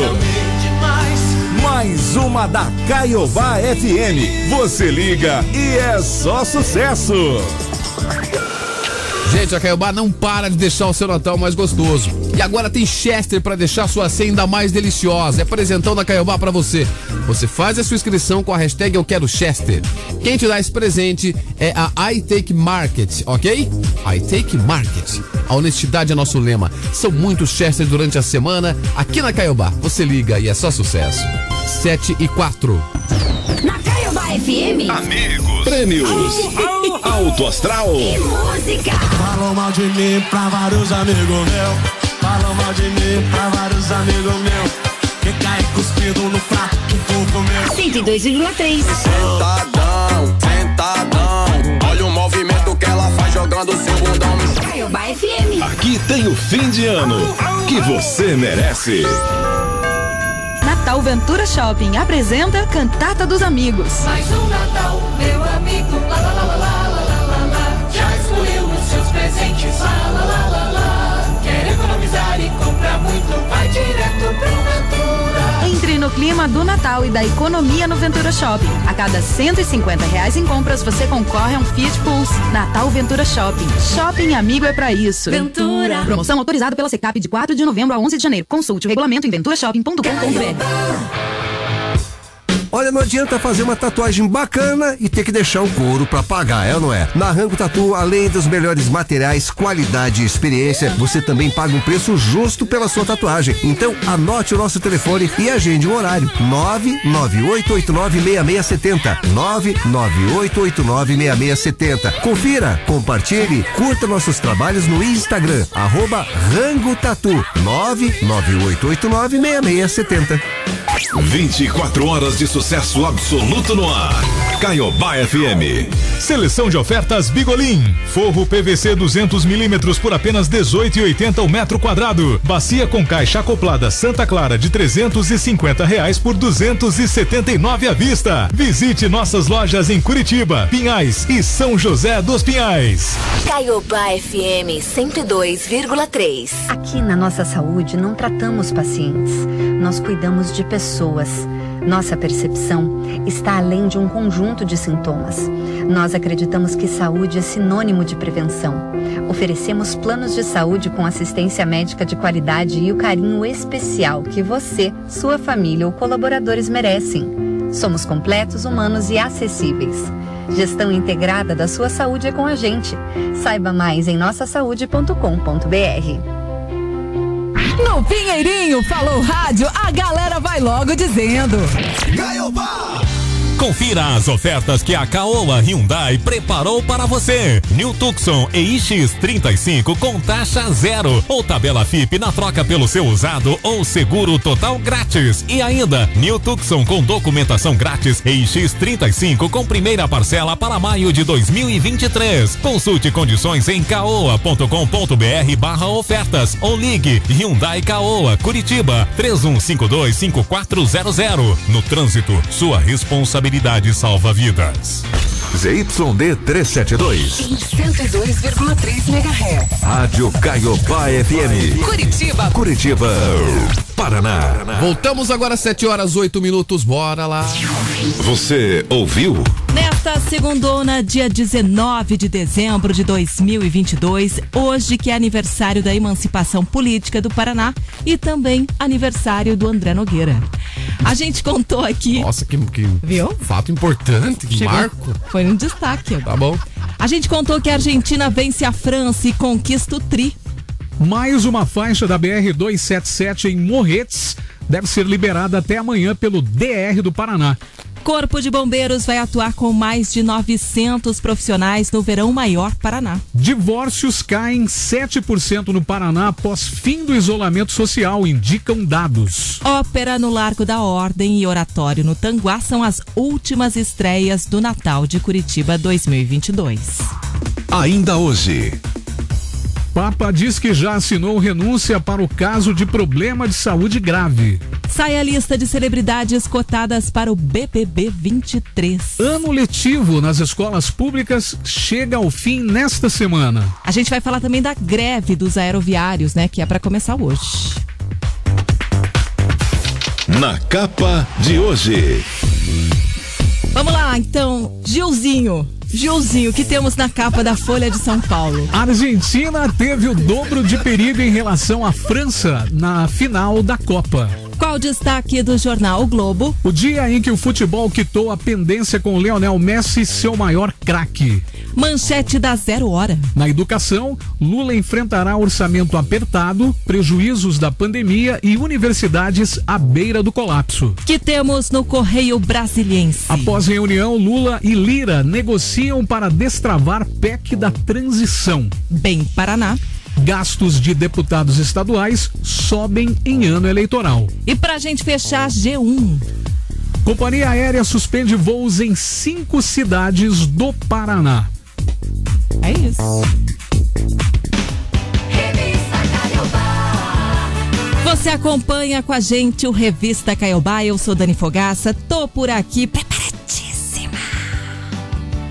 Mais uma da Caiobá FM. Você liga e é só sucesso. Gente, a Caiobá não para de deixar o seu Natal mais gostoso. E agora tem Chester para deixar sua ceia ainda mais deliciosa. É presentão da Caiobá para você. Você faz a sua inscrição com a hashtag Eu Quero Chester. Quem te dá esse presente é a I Take Market, ok? I Take Market. A honestidade é nosso lema. São muitos Chester durante a semana aqui na Caiobá. Você liga e é só sucesso. 7 e 4. Na Caiobá FM. Amigos. Prêmios. Alto Astral. E música. Falam mal de mim pra vários amigos meus. Falam mal de mim pra vários amigos meus. Que cai cuspido no prato que tu comeu. 102,3. Sentadão, sentadão. Olha o movimento que ela faz jogando seu bundão. Caiobá FM. Aqui tem o fim de ano que você merece. Natal Ventura Shopping apresenta Cantata dos Amigos. Mais um Natal, meu amigo. Lá, lá, lá, lá, lá, lá, lá, lá. Já escolheu os seus presentes. Lá, No clima do Natal e da economia no Ventura Shopping. A cada 150 reais em compras, você concorre a um Fiat Pulse. Natal Ventura Shopping. Shopping amigo é pra isso. Ventura. Promoção autorizada pela Secap de 4 de novembro a 11 de janeiro. Consulte o regulamento em venturashopping.com.br. Olha, não adianta fazer uma tatuagem bacana e ter que deixar o couro pra pagar, é ou não é? Na Rango Tatu, além dos melhores materiais, qualidade e experiência, você também paga um preço justo pela sua tatuagem. Então, anote o nosso telefone e agende um horário. 998896670. 998896670. Confira, compartilhe, curta nossos trabalhos no Instagram, arroba Rango Tatu. 998896670. 24 horas de sucesso absoluto no ar. Caiobá FM. Seleção de ofertas Bigolim. Forro PVC 200 milímetros por apenas 18,80 o metro quadrado. Bacia com caixa acoplada Santa Clara de 350 reais por 279 à vista. Visite nossas lojas em Curitiba, Pinhais e São José dos Pinhais. Caiobá FM 102,3. Aqui na nossa saúde não tratamos pacientes, nós cuidamos de pessoas. Nossa percepção está além de um conjunto de sintomas. Nós acreditamos que saúde é sinônimo de prevenção. Oferecemos planos de saúde com assistência médica de qualidade e o carinho especial que você, sua família ou colaboradores merecem. Somos completos, humanos e acessíveis. Gestão integrada da sua saúde é com a gente. Saiba mais em nossasaude.com.br. No Pinheirinho, falou rádio, a galera vai logo dizendo. Confira as ofertas que a Caoa Hyundai preparou para você. New Tucson EX35 com taxa zero ou tabela FIP na troca pelo seu usado ou seguro total grátis. E ainda, New Tucson com documentação grátis EX35 com primeira parcela para maio de 2023. Consulte condições em caoa.com.br barra ofertas ou ligue Hyundai Caoa Curitiba 31525400. No trânsito, sua responsabilidade salva vidas. ZYD 372. Em 102,3 MHz. Rádio Caiobá FM. Curitiba. Curitiba. Paraná. Voltamos agora às 7 horas 8 minutos, bora lá. Você ouviu? Nesta segundona, dia 19 de dezembro de 2022, hoje que é aniversário da emancipação política do Paraná e também aniversário do André Nogueira. A gente contou aqui. Nossa, que, que Viu? fato importante, que Chegou- marco. Foi um destaque. Tá bom. A gente contou que a Argentina vence a França e conquista o Tri. Mais uma faixa da BR-277 em Morretes deve ser liberada até amanhã pelo DR do Paraná. Corpo de Bombeiros vai atuar com mais de 900 profissionais no Verão Maior Paraná. Divórcios caem 7% no Paraná após fim do isolamento social, indicam dados. Ópera no Largo da Ordem e Oratório no Tanguá são as últimas estreias do Natal de Curitiba 2022. Ainda hoje. Papa diz que já assinou renúncia para o caso de problema de saúde grave. Sai a lista de celebridades cotadas para o BBB 23. Ano letivo nas escolas públicas chega ao fim nesta semana. A gente vai falar também da greve dos aeroviários, né, que é para começar hoje. Na capa de hoje. Vamos lá, então, Gilzinho. Gilzinho, o que temos na capa da Folha de São Paulo? A Argentina teve o dobro de perigo em relação à França na final da Copa. Qual o destaque do jornal o Globo? O dia em que o futebol quitou a pendência com Lionel Messi, seu maior craque. Manchete da Zero Hora. Na educação, Lula enfrentará orçamento apertado, prejuízos da pandemia e universidades à beira do colapso. Que temos no Correio Brasiliense. Após reunião, Lula e Lira negociam para destravar PEC da transição. Bem Paraná. Gastos de deputados estaduais sobem em ano eleitoral. E pra gente fechar, G1. Companhia aérea suspende voos em cinco cidades do Paraná. É isso. Você acompanha com a gente o Revista Caiobá. Eu sou Dani Fogaça, tô por aqui preparadíssima.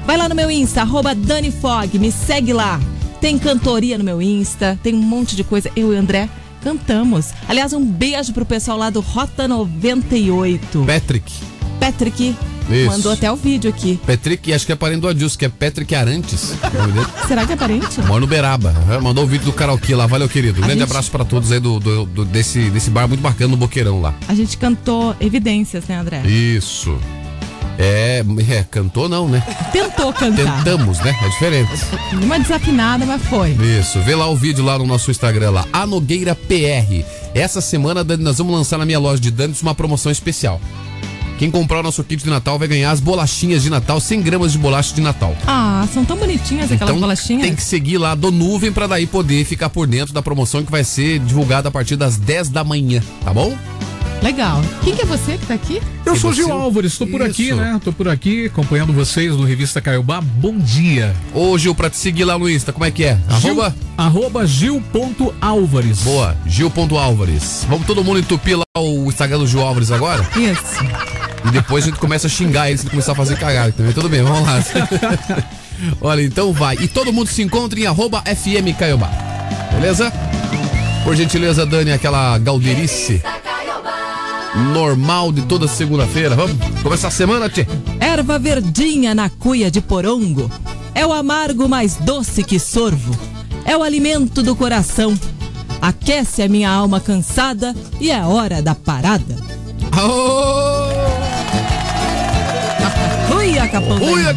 Vai lá no meu Insta, arroba Dani Fog, me segue lá. Tem cantoria no meu Insta, tem um monte de coisa. Eu e o André cantamos. Aliás, um beijo pro pessoal lá do Rota 98. Patrick. Patrick, Isso. Mandou até o vídeo aqui. Patrick, acho que é parente do Adilson, que é Patrick Arantes. Será que é parente? Mora no Beraba. Aham, Mandou o vídeo do karaokê lá. Valeu, querido. A Grande gente- abraço pra todos aí do, do- do- desse, desse bar muito bacana no Boqueirão lá. A gente cantou Evidências, né, André? Isso. É, é, cantou não, né? Tentou cantar. Tentamos, né? É diferente. Uma desafinada, mas foi. Isso, vê lá o vídeo lá no nosso Instagram lá, a Nogueira PR. Essa semana Dani, nós vamos lançar na minha loja de Dantes uma promoção especial. Quem comprar o nosso kit de Natal vai ganhar as bolachinhas de Natal, 100 gramas de bolacha de Natal. Ah, são tão bonitinhas aquelas então bolachinhas. tem que seguir lá do Nuvem pra daí poder ficar por dentro da promoção que vai ser divulgada a partir das 10 da manhã, tá bom? Legal. Quem que é você que tá aqui? Eu sou você? Gil Álvares, tô por aqui, Isso. né? Tô por aqui acompanhando vocês no Revista Caiobá. Bom dia. Ô Gil, pra te seguir lá no Insta, como é que é? Arroba? Gil, arroba Gil.álvares. Boa, Gil.álvares. Vamos todo mundo entupir lá o Instagram do Gil Álvares agora? Isso. E depois a gente começa a xingar ele se ele começar a fazer cagada também. Tudo bem, vamos lá. Olha, então vai. E todo mundo se encontra em arroba FM Caiobá. Beleza? Por gentileza, Dani, aquela galderice normal de toda segunda-feira. Vamos começar a semana, Tchê? Erva verdinha na cuia de porongo. É o amargo mais doce que sorvo. É o alimento do coração. Aquece a minha alma cansada e é hora da parada. Ui, a capão Ui, a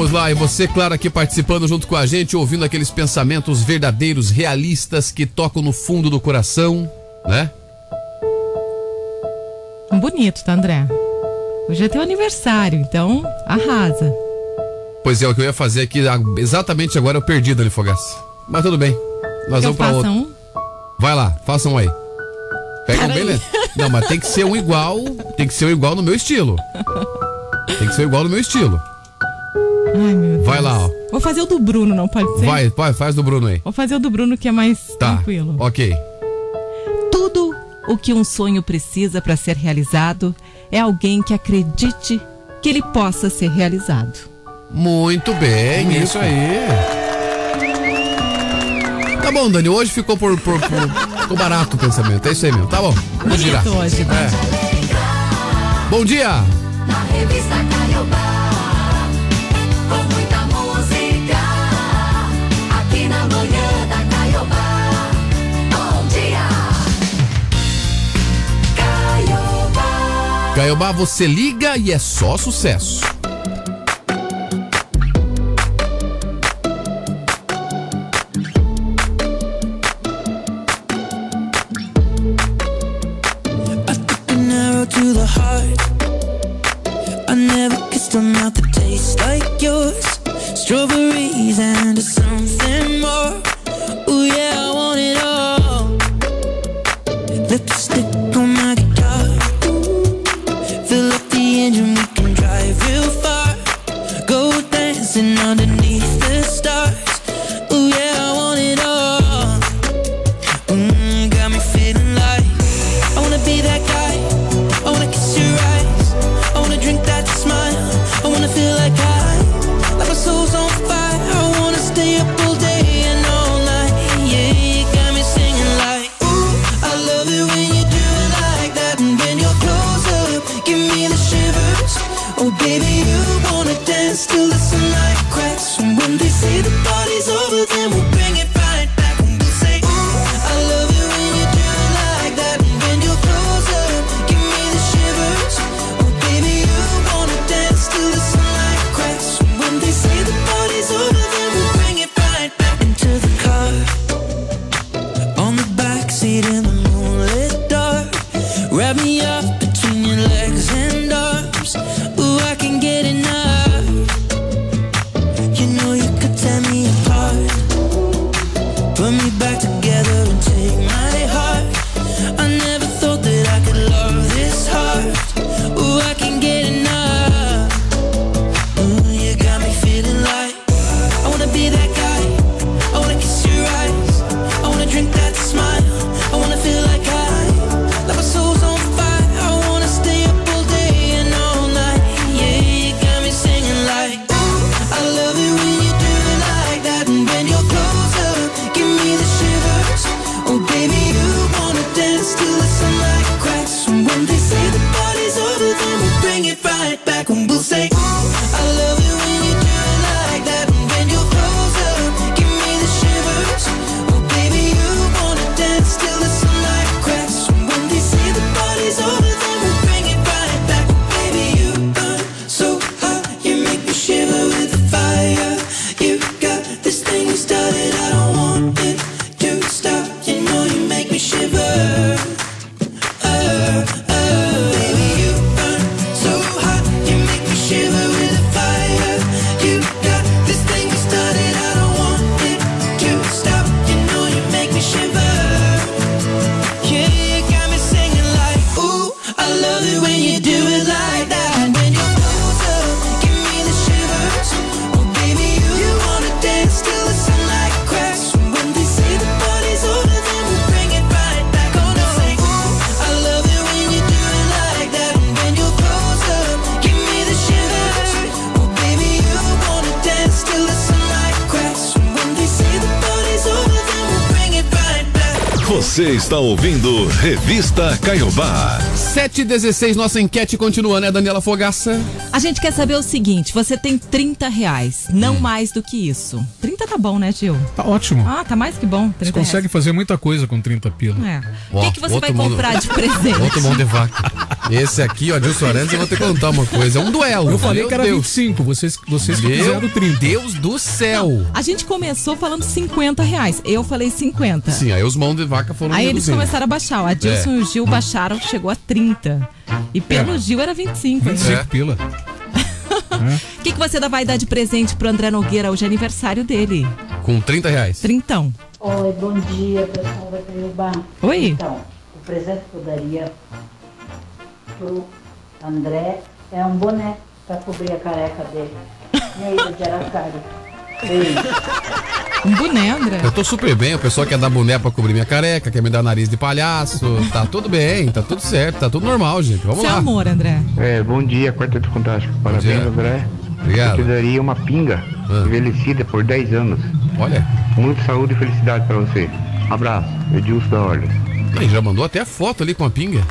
Vamos lá, e você, claro, aqui participando junto com a gente, ouvindo aqueles pensamentos verdadeiros, realistas, que tocam no fundo do coração, né? Bonito, tá, André? Hoje é teu aniversário, então arrasa. Pois é, o que eu ia fazer aqui, exatamente agora eu perdi, Dani Fogaça. Mas tudo bem, nós Eu vamos pra outro. um. Vai lá, faça um aí. Pega um beleza. Não, mas tem que ser um igual, tem que ser um igual no meu estilo. Tem que ser igual no meu estilo. Ai, meu Deus. Vai lá, ó. Vou fazer o do Bruno, não pode ser? Vai, vai, faz do Bruno aí. Vou fazer o do Bruno que é mais Tá, tranquilo. ok. Tudo o que um sonho precisa para ser realizado é alguém que acredite que ele possa ser realizado. Muito bem, Isso. isso aí. Tá bom, Dani, hoje ficou por, por- por- ficou barato o pensamento, é isso aí mesmo, tá bom. Vamos girar. hoje, né? É. Bom dia! Na revista Caiobá, Caiobá. Você liga e é só sucesso. Revista Caiobá. 716, nossa enquete continua, né, Daniela Fogaça? A gente quer saber o seguinte: você tem 30 reais, não Hum. mais do que isso. 30 tá bom, né, Gil? Tá ótimo. Ah, tá mais que bom. 30 Você consegue fazer muita coisa com 30 pila. reais. É. O que, que você vai comprar de presente? Outro mão de vaca. Esse aqui, ó, Dilson Arantes, eu vou ter que contar uma coisa. É um duelo. Eu falei Meu que era Deus. 25, vocês, vocês Meu fizeram 30. Deus do céu. A gente começou falando 50 reais. Eu falei 50. Sim, aí os mãos de vaca foram Aí eles começaram a baixar. O Adilson É. e o Gil baixaram, chegou a 30. E pelo É. Gil era 25. hein? 25 pila. O que, que você vai dar de presente pro André Nogueira? Hoje é aniversário dele. Com 30 reais. Trintão. Oi, bom dia, pessoal da Caiobá. Oi. Então, o presente que eu daria pro André é um boné pra cobrir a careca dele. E aí, do de Aracari. Um boné, André. Eu tô super bem, o pessoal quer dar boné pra cobrir minha careca, quer me dar nariz de palhaço. Tá tudo bem, tá tudo certo, tá tudo normal, gente. Vamos Seu lá. amor, André. É, bom dia, Quarteto Fantástico. Parabéns, dia. André. Obrigado. Eu te daria uma pinga envelhecida por 10 anos. Olha. Muita saúde e felicidade pra você. Abraço, Edilson da Ordem. Aí, já mandou até a foto ali com a pinga.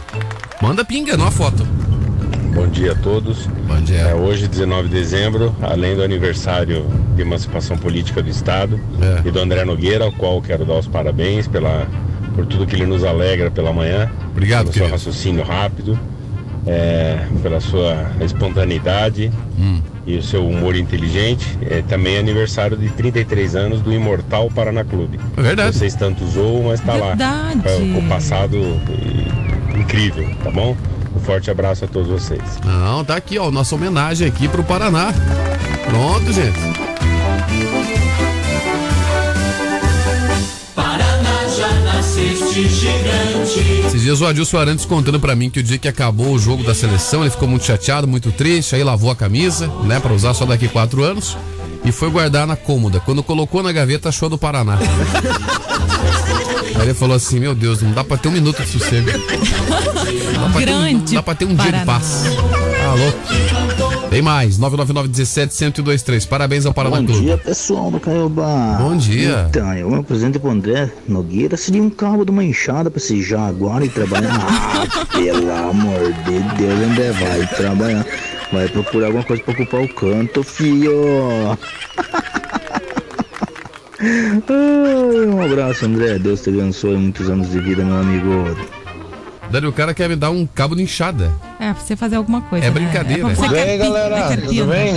Manda a pinga, não a foto. Bom dia a todos. Bom dia. É, hoje, 19 de dezembro, além do aniversário de emancipação política do Estado É. e do André Nogueira, ao qual quero dar os parabéns pela, por tudo que ele nos alegra pela manhã. Obrigado, Pelo seu raciocínio rápido, é, pela sua espontaneidade Hum. e o seu humor inteligente. É também aniversário de 33 anos do Imortal Paraná Clube. É verdade. Vocês tanto zoam, mas tá lá. Verdade. Com o passado incrível, tá bom? Um forte abraço a todos vocês. Não, tá aqui, ó, nossa homenagem aqui pro Paraná. Pronto, gente. Paraná já nasceste gigante. Esses dias o Adilson Arantes contando pra mim que o dia que acabou o jogo da seleção, ele ficou muito chateado, muito triste, aí lavou a camisa, né, Pra usar só daqui quatro anos, e foi guardar na cômoda. Quando colocou na gaveta, achou do Paraná. aí ele falou assim, meu Deus, não dá pra ter um minuto de sossego. Não dá pra ter um, não dá pra ter um dia de Paraná. paz. Tá louco. Tem mais, 999 17 1023. Parabéns ao Paraná Bom Clube. dia, pessoal do Caiobá. Bom dia. Então, eu meu presente pro André Nogueira seria um cabo de uma enxada pra esse Jaguar e trabalhar. Ah, pelo amor de Deus, André, vai trabalhar. Vai procurar alguma coisa pra ocupar o canto, fio. Ai, um abraço, André. Deus te abençoe. Muitos anos de vida, meu amigo. Dani, o cara quer me dar um cabo de enxada. É, pra você fazer alguma coisa. É né? brincadeira. É E carpi- galera, né, tudo bem?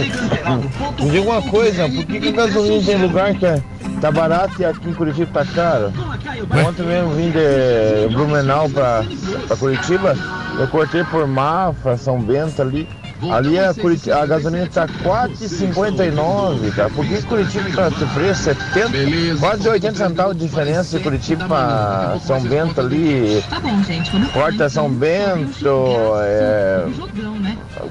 Me diga uma coisa, por que, que gasolina tem lugar que é- tá barato e aqui em Curitiba tá caro? Ontem mesmo vim de Blumenau pra, pra Curitiba, eu cortei por Mafra, São Bento ali. Ali a, Curiti- a gasolina tá 4,59, cara. Por que Curitiba tá esse preço? 70, quase 80 centavos de diferença de Curitiba pra São Bento ali. Tá bom, gente. Porta São Bento, é,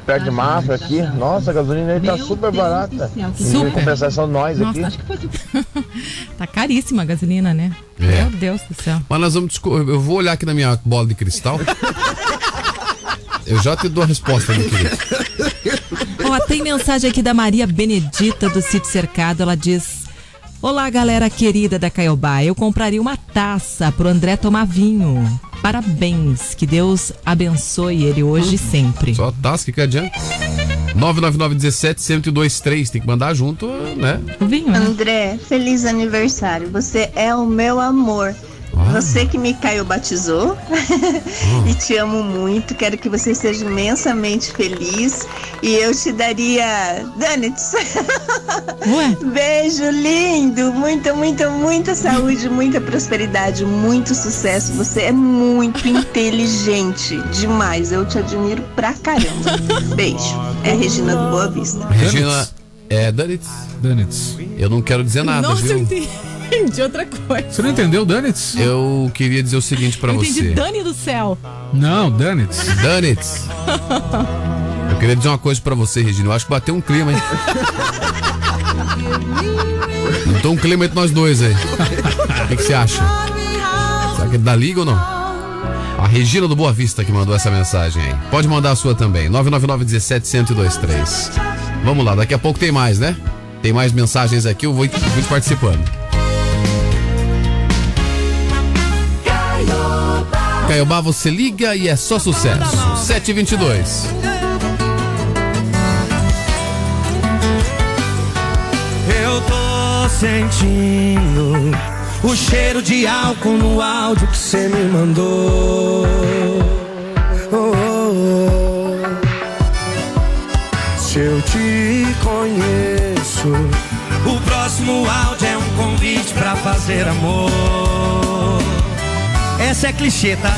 perto de Mafra aqui. Nossa, a gasolina aí tá super barata. Em Super. compensação nós Nossa, aqui. acho que foi. Tá caríssima a gasolina, né? É. Meu Deus do céu. Mas nós vamos Eu vou olhar aqui na minha bola de cristal. Eu já te dou a resposta, meu querido. Ó, tem mensagem aqui da Maria Benedita do Sítio Cercado. Ela diz: Olá, galera querida da Caiobá. Eu compraria uma taça pro André tomar vinho. Parabéns. Que Deus abençoe ele hoje e sempre. Só taça, que que adianta? 999 17 1023. Tem que mandar junto, né? O vinho, André, feliz aniversário. Você é o meu amor. Você que me caiu batizou e te amo muito. Quero que você seja imensamente feliz e eu te daria donuts. Beijo lindo, muita, muita, muita saúde, muita prosperidade, muito sucesso. Você é muito inteligente demais. Eu te admiro pra caramba. Beijo. É Regina do Boa Vista. Regina, é Danitz. Danitz. Eu não quero dizer nada, Nossa, eu viu? Entendi outra coisa. Você não entendeu, Danitz? Eu queria dizer o seguinte pra eu você. entendi Dani do céu. Não, Danitz. Danitz. Eu queria dizer uma coisa pra você, Regina. Eu acho que bateu um clima, hein? Então um clima entre nós dois aí. O que, que você acha? Será que ele dá liga ou não? A Regina do Boa Vista que mandou essa mensagem aí. Pode mandar a sua também. 999 17 1023. Vamos lá, daqui a pouco tem mais, né? Tem mais mensagens aqui, eu vou, vou participando. Caiobá, você liga e é só sucesso. 722. Eu tô sentindo o cheiro de álcool no áudio que você me mandou. Oh, oh, oh. Se eu te conheço, o próximo áudio é um convite pra fazer amor. Essa é clichê, tá?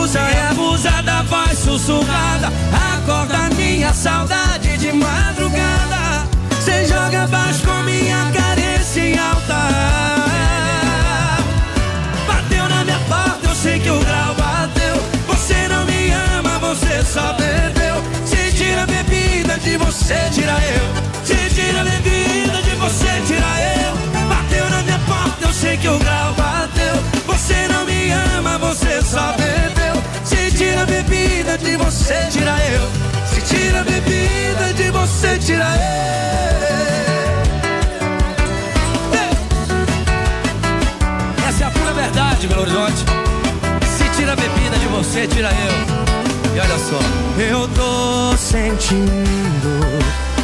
Usa e abusa da voz sussurrada. Acorda minha saudade de madrugada. Cê joga baixo com minha carência em alta. Bateu na minha porta, eu sei que o grau bateu. Você não me ama, você só bebeu. Se tira a bebida de você, tira eu. Se tira a bebida de você, tira eu. Você não me ama, você só bebeu. Se tira a bebida de você, tira eu. Se tira a bebida de você, tira eu. Essa é a pura verdade, Belo Horizonte. Se tira a bebida de você, tira eu. E olha só, eu tô sentindo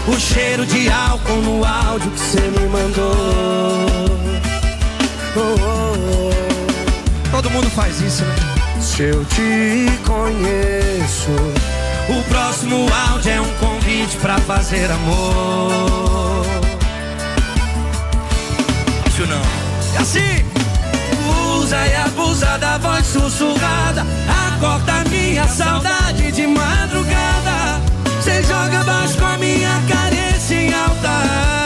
o cheiro de álcool no áudio que você me mandou. Oh, oh, oh. Todo mundo faz isso, né? Se eu te conheço, o próximo áudio é um convite pra fazer amor. Isso não. É assim! Usa e abusa da voz sussurrada. Acorda minha saudade de madrugada. Cê joga baixo com a minha carência em alta.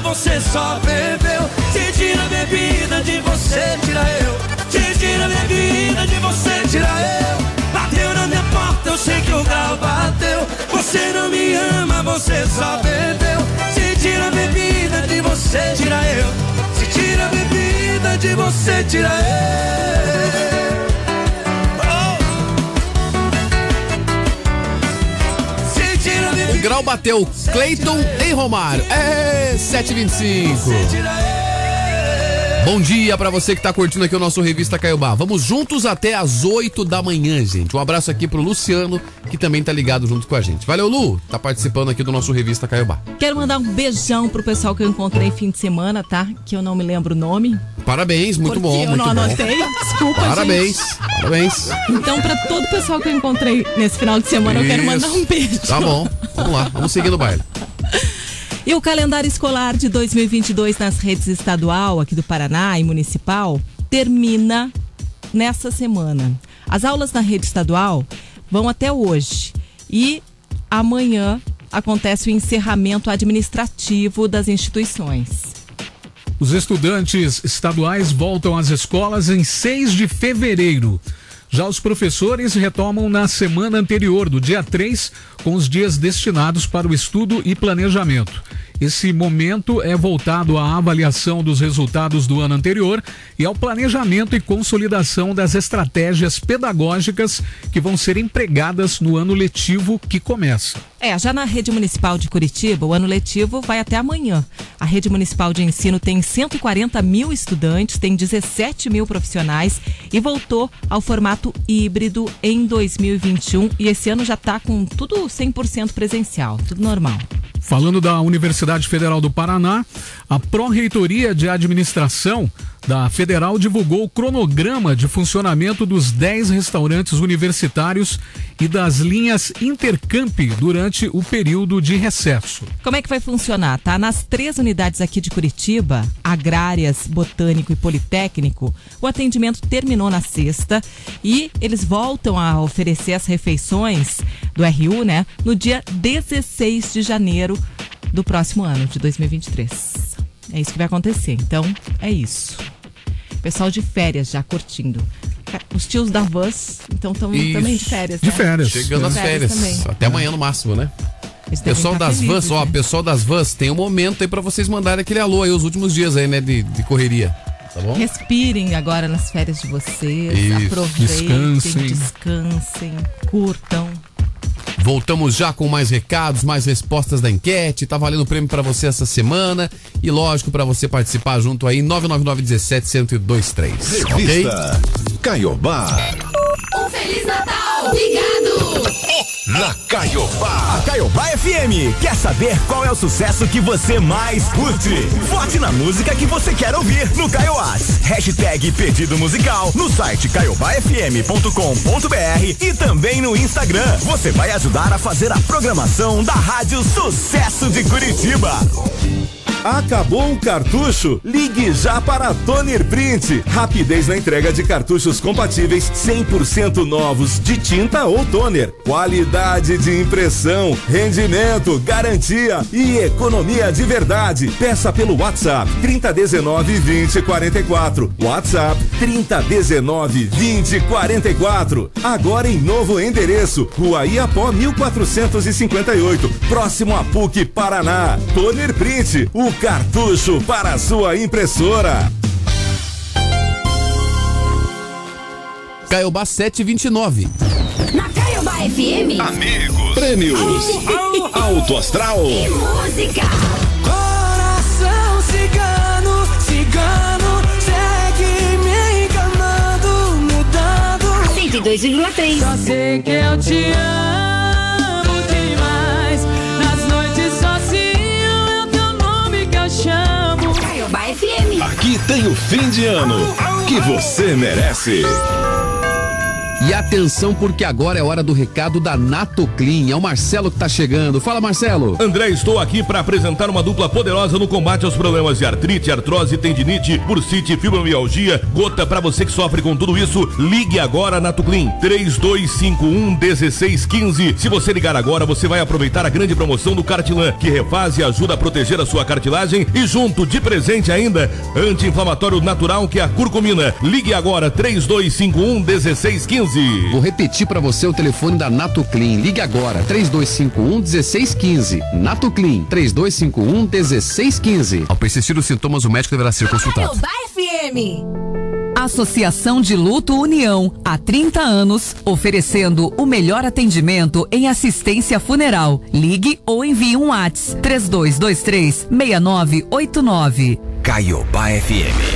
Você só bebeu. Se tira a bebida de você, tira eu. Se tira a bebida de você, tira eu. Bateu na minha porta, eu sei que o grau bateu. Você não me ama, você só bebeu. Se tira a bebida de você, tira eu. Se tira a bebida de você, tira eu. Grau bateu Cleiton em Romário. É 725. Bom dia pra você que tá curtindo aqui o nosso Revista Caiobá. Vamos juntos até às 8 da manhã, gente. Um abraço aqui pro Luciano, que também tá ligado junto com a gente. Valeu, Lu. Tá participando aqui do nosso Revista Caiobá. Quero mandar um beijão pro pessoal que eu encontrei fim de semana, tá? Que eu não me lembro o nome. Parabéns, muito bom, eu muito não bom. anotei. Desculpa, Parabéns, gente. parabéns. Então, pra todo o pessoal que eu encontrei nesse final de semana, eu quero mandar um Isso. beijo. Tá bom, vamos lá, vamos seguir no baile. E o calendário escolar de 2022 nas redes estadual aqui do Paraná e municipal termina nessa semana. As aulas na rede estadual vão até hoje e amanhã acontece o encerramento administrativo das instituições. Os estudantes estaduais voltam às escolas em 6 de fevereiro. Já os professores retomam na semana anterior, do dia 3, com os dias destinados para o estudo e planejamento. Esse momento é voltado à avaliação dos resultados do ano anterior e ao planejamento e consolidação das estratégias pedagógicas que vão ser empregadas no ano letivo que começa. É, já na rede municipal de Curitiba, o ano letivo vai até amanhã. A rede municipal de ensino tem 140 mil estudantes, tem 17 mil profissionais e voltou ao formato híbrido em 2021. E esse ano já está com tudo 100% presencial, tudo normal. Falando da Universidade Federal do Paraná, a Pró-Reitoria de Administração da Federal divulgou o cronograma de funcionamento dos 10 restaurantes universitários e das linhas Intercamp durante o período de recesso. Como é que vai funcionar? Tá nas três unidades aqui de Curitiba, agrárias, botânico e politécnico, o atendimento terminou na sexta e eles voltam a oferecer as refeições do RU, né, no dia 16 de janeiro do próximo ano, de 2023. É isso que vai acontecer. Então, é isso. Pessoal de férias já curtindo. Os tios da Vans, então estão também de férias. De né? férias. Chegando às férias. também. Até amanhã no máximo, né? Pessoal estar das felizes, vans, ó, né? pessoal das vans, tem um momento aí pra vocês mandarem aquele alô aí, os últimos dias aí, né, de, de correria. Tá bom? Respirem agora nas férias de vocês. Isso. Aproveitem, Descansem. descansem, curtam. Voltamos já com mais recados, mais respostas da enquete. Tá valendo prêmio pra você essa semana e lógico pra você participar junto aí 999 17 1023. Ok? Revista Caiobá. Um Feliz Natal! Obrigado! Na Caiobá. A Caiobá FM quer saber qual é o sucesso que você mais curte. Vote na música que você quer ouvir no Caioás. Hashtag pedido musical no site caiobafm.com.br e também no Instagram. Você vai ajudar a fazer a programação da Rádio Sucesso de Curitiba. Acabou o cartucho? Ligue já para Toner Print. Rapidez na entrega de cartuchos compatíveis 100% novos de tinta ou toner. Qualidade de impressão, rendimento, garantia e economia de verdade. Peça pelo WhatsApp 3019 2044. WhatsApp 3019 2044. Agora em novo endereço, Rua Iapó 1458, próximo a PUC Paraná. Toner Print, o cartucho para a sua impressora. Caiobá 729. Na Caiobá FM. Amigos. Prêmios. Alto Astral. E música. Coração cigano, cigano, segue me enganando, mudando. 102,3. Só sei que eu te amo tem o fim de ano que você merece. E atenção, porque agora é hora do recado da Nato Clean. É o Marcelo que tá chegando. Fala, Marcelo. André, estou aqui para apresentar uma dupla poderosa no combate aos problemas de artrite, artrose, tendinite, bursite, fibromialgia, gota. Para você que sofre com tudo isso, ligue agora na Tuclin 3251 1615. Se você ligar agora, você vai aproveitar a grande promoção do Cartilan, que refaz e ajuda a proteger a sua cartilagem e junto de presente ainda, anti-inflamatório natural que é a curcumina. Ligue agora 3251 1615. Vou repetir pra você o telefone da Nato Clean. Ligue agora, 3251 1615. Nato Clean, 3251 1615. Ao persistir os sintomas, o médico deverá ser consultado. Caiobá FM. Associação de Luto União, há 30 anos, oferecendo o melhor atendimento em assistência funeral. Ligue ou envie um WhatsApp 3223 6989. Caiobá FM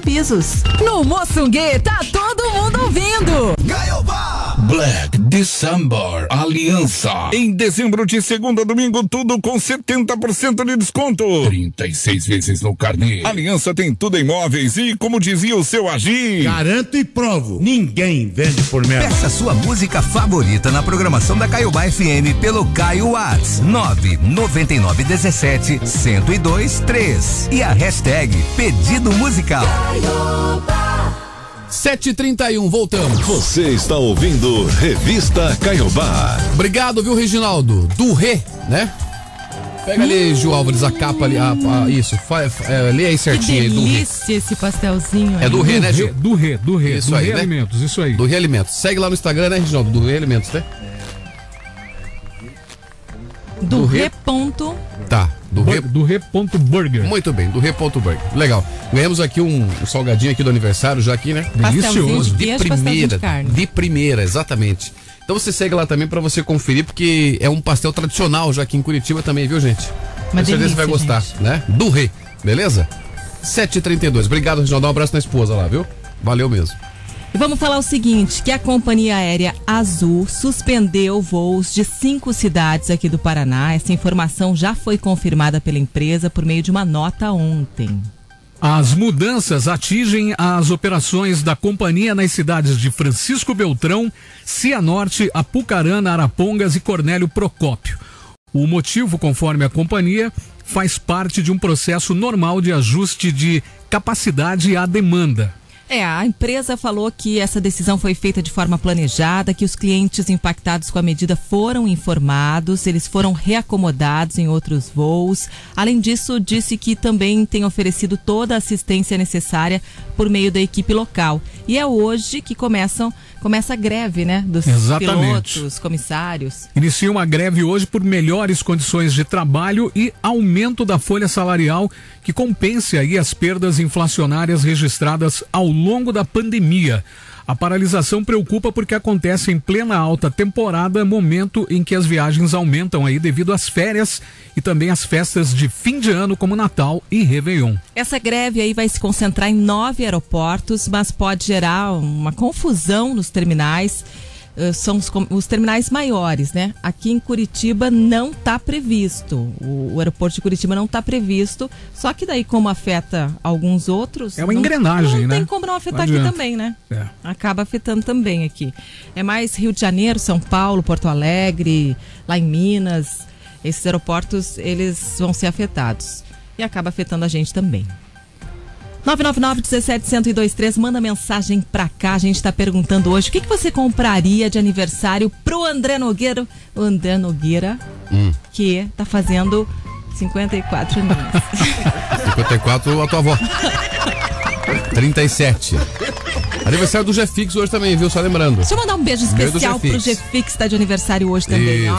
Pisos. No Moçungue, tá todo mundo ouvindo. Black December Aliança. Em dezembro de segunda a domingo, tudo com 70% de desconto. 36 vezes no carnê. Aliança tem tudo em móveis e, como dizia o seu Agir. Garanto e provo. Ninguém vende por menos. Peça sua música favorita na programação da Caiobá FM pelo Caio Whats 99917 1023 3 e a hashtag pedido musical. 7h31, voltamos. Você está ouvindo Revista Caiobá. Obrigado, viu, Reginaldo? Do Rê, né? Pega ali, Ju Álvares, a capa ali. a- a- isso, fa, fa- é, lê aí Que certinho aí do Rê. delícia esse pastelzinho. É aí. do Rê, né, Gil? Do Rê, do Rê, Isso do aí, Rê né? Alimentos, isso aí. Do Rê Alimentos. Segue lá no Instagram, né, Reginaldo? Do Rê Alimentos, né? Do, do Rê. Rê. Ponto. Tá, do Rê. Do Rê.burger. Muito bem, do Rê.burger. Legal. Ganhamos aqui um, um salgadinho aqui do aniversário já aqui, né? Delicioso. de primeira. de. De primeira, exatamente. Então você segue lá também pra você conferir, porque é um pastel tradicional já aqui em Curitiba também, viu, gente? Uma certeza você vai delícia, gostar, né? Do Rê, beleza? 7h32. Obrigado, Reginaldo. Um abraço na esposa lá, viu? Valeu mesmo. E vamos falar o seguinte, que a companhia aérea Azul suspendeu voos de cinco cidades aqui do Paraná. Essa informação já foi confirmada pela empresa por meio de uma nota ontem. As mudanças atingem as operações da companhia nas cidades de Francisco Beltrão, Cianorte, Apucarana, Arapongas e Cornélio Procópio. O motivo, conforme a companhia, faz parte de um processo normal de ajuste de capacidade à demanda. É, a empresa falou que essa decisão foi feita de forma planejada, que os clientes impactados com a medida foram informados, eles foram reacomodados em outros voos. Além disso, disse que também tem oferecido toda a assistência necessária por meio da equipe local. E é hoje que começam, começa a greve, né, dos Exatamente. pilotos, comissários. Inicia uma greve hoje por melhores condições de trabalho e aumento da folha salarial que compense aí as perdas inflacionárias registradas ao longo da pandemia. A paralisação preocupa porque acontece em plena alta temporada, momento em que as viagens aumentam aí devido às férias e também às festas de fim de ano como Natal e Réveillon. Essa greve aí vai se concentrar em nove aeroportos, mas pode gerar uma confusão nos terminais. Eh, São os, os terminais maiores, né? Aqui em Curitiba não está previsto. O, o aeroporto de Curitiba não está previsto. Só que daí, como afeta alguns outros. É uma não- engrenagem, não né? tem como não afetar Não aqui também, né? É. Acaba afetando também aqui. É mais Rio de Janeiro, São Paulo, Porto Alegre, lá em Minas. Esses aeroportos, eles vão ser afetados. E acaba afetando a gente também. 999-17-1023, manda mensagem pra cá. A gente tá perguntando hoje o que, que você compraria de aniversário pro André Nogueira. O André Nogueira, Hum. que tá fazendo 54 anos. 54, a tua avó. 37. Aniversário do Jefix hoje também, viu? Só lembrando. Deixa eu mandar um beijo Beijo especial pro Jefix. Tá de aniversário hoje também, ó.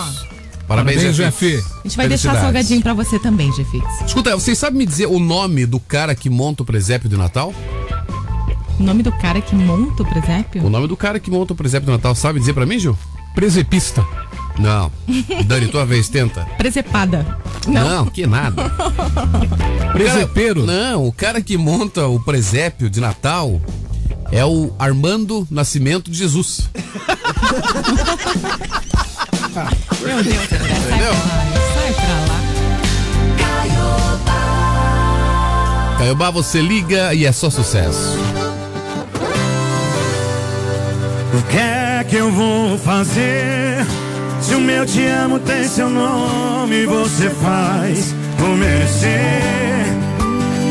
Parabéns, Parabéns, Jeff. Jeff. A gente vai deixar salgadinho pra você também, G-Fix. Escuta, vocês sabem me dizer o nome do cara que monta o presépio de Natal? O nome do cara que monta o presépio? O nome do cara que monta o presépio de Natal, sabe dizer pra mim, Gil? Presepista. Não. Dani, tua vez, tenta. Presepada. Não, que nada. Presepeiro? não, o cara que monta o presépio de Natal é o Armando Nascimento de Jesus. Meu Deus, sai Entendeu? pra lá, sai pra lá. Caiobá, você liga e é só sucesso. O que é que eu vou fazer? Se o meu te amo tem seu nome, você faz por merecer.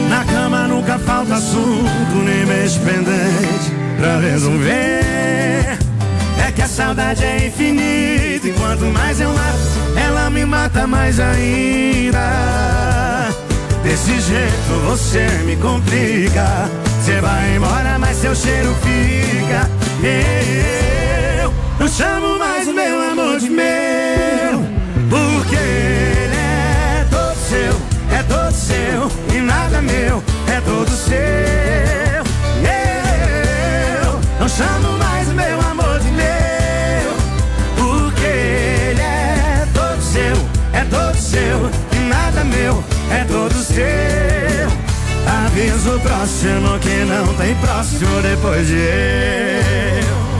Na cama nunca falta assunto, nem beijo pendente pra resolver. Que a saudade é infinita e quanto mais eu mato, ela me mata mais ainda. Desse jeito você me complica. Você vai embora, mas seu cheiro fica. Eu não chamo mais o meu amor de meu, porque ele é todo seu, é todo seu e nada meu, é todo seu. Eu não chamo é todo seu. Aviso próximo que não tem próximo depois de eu.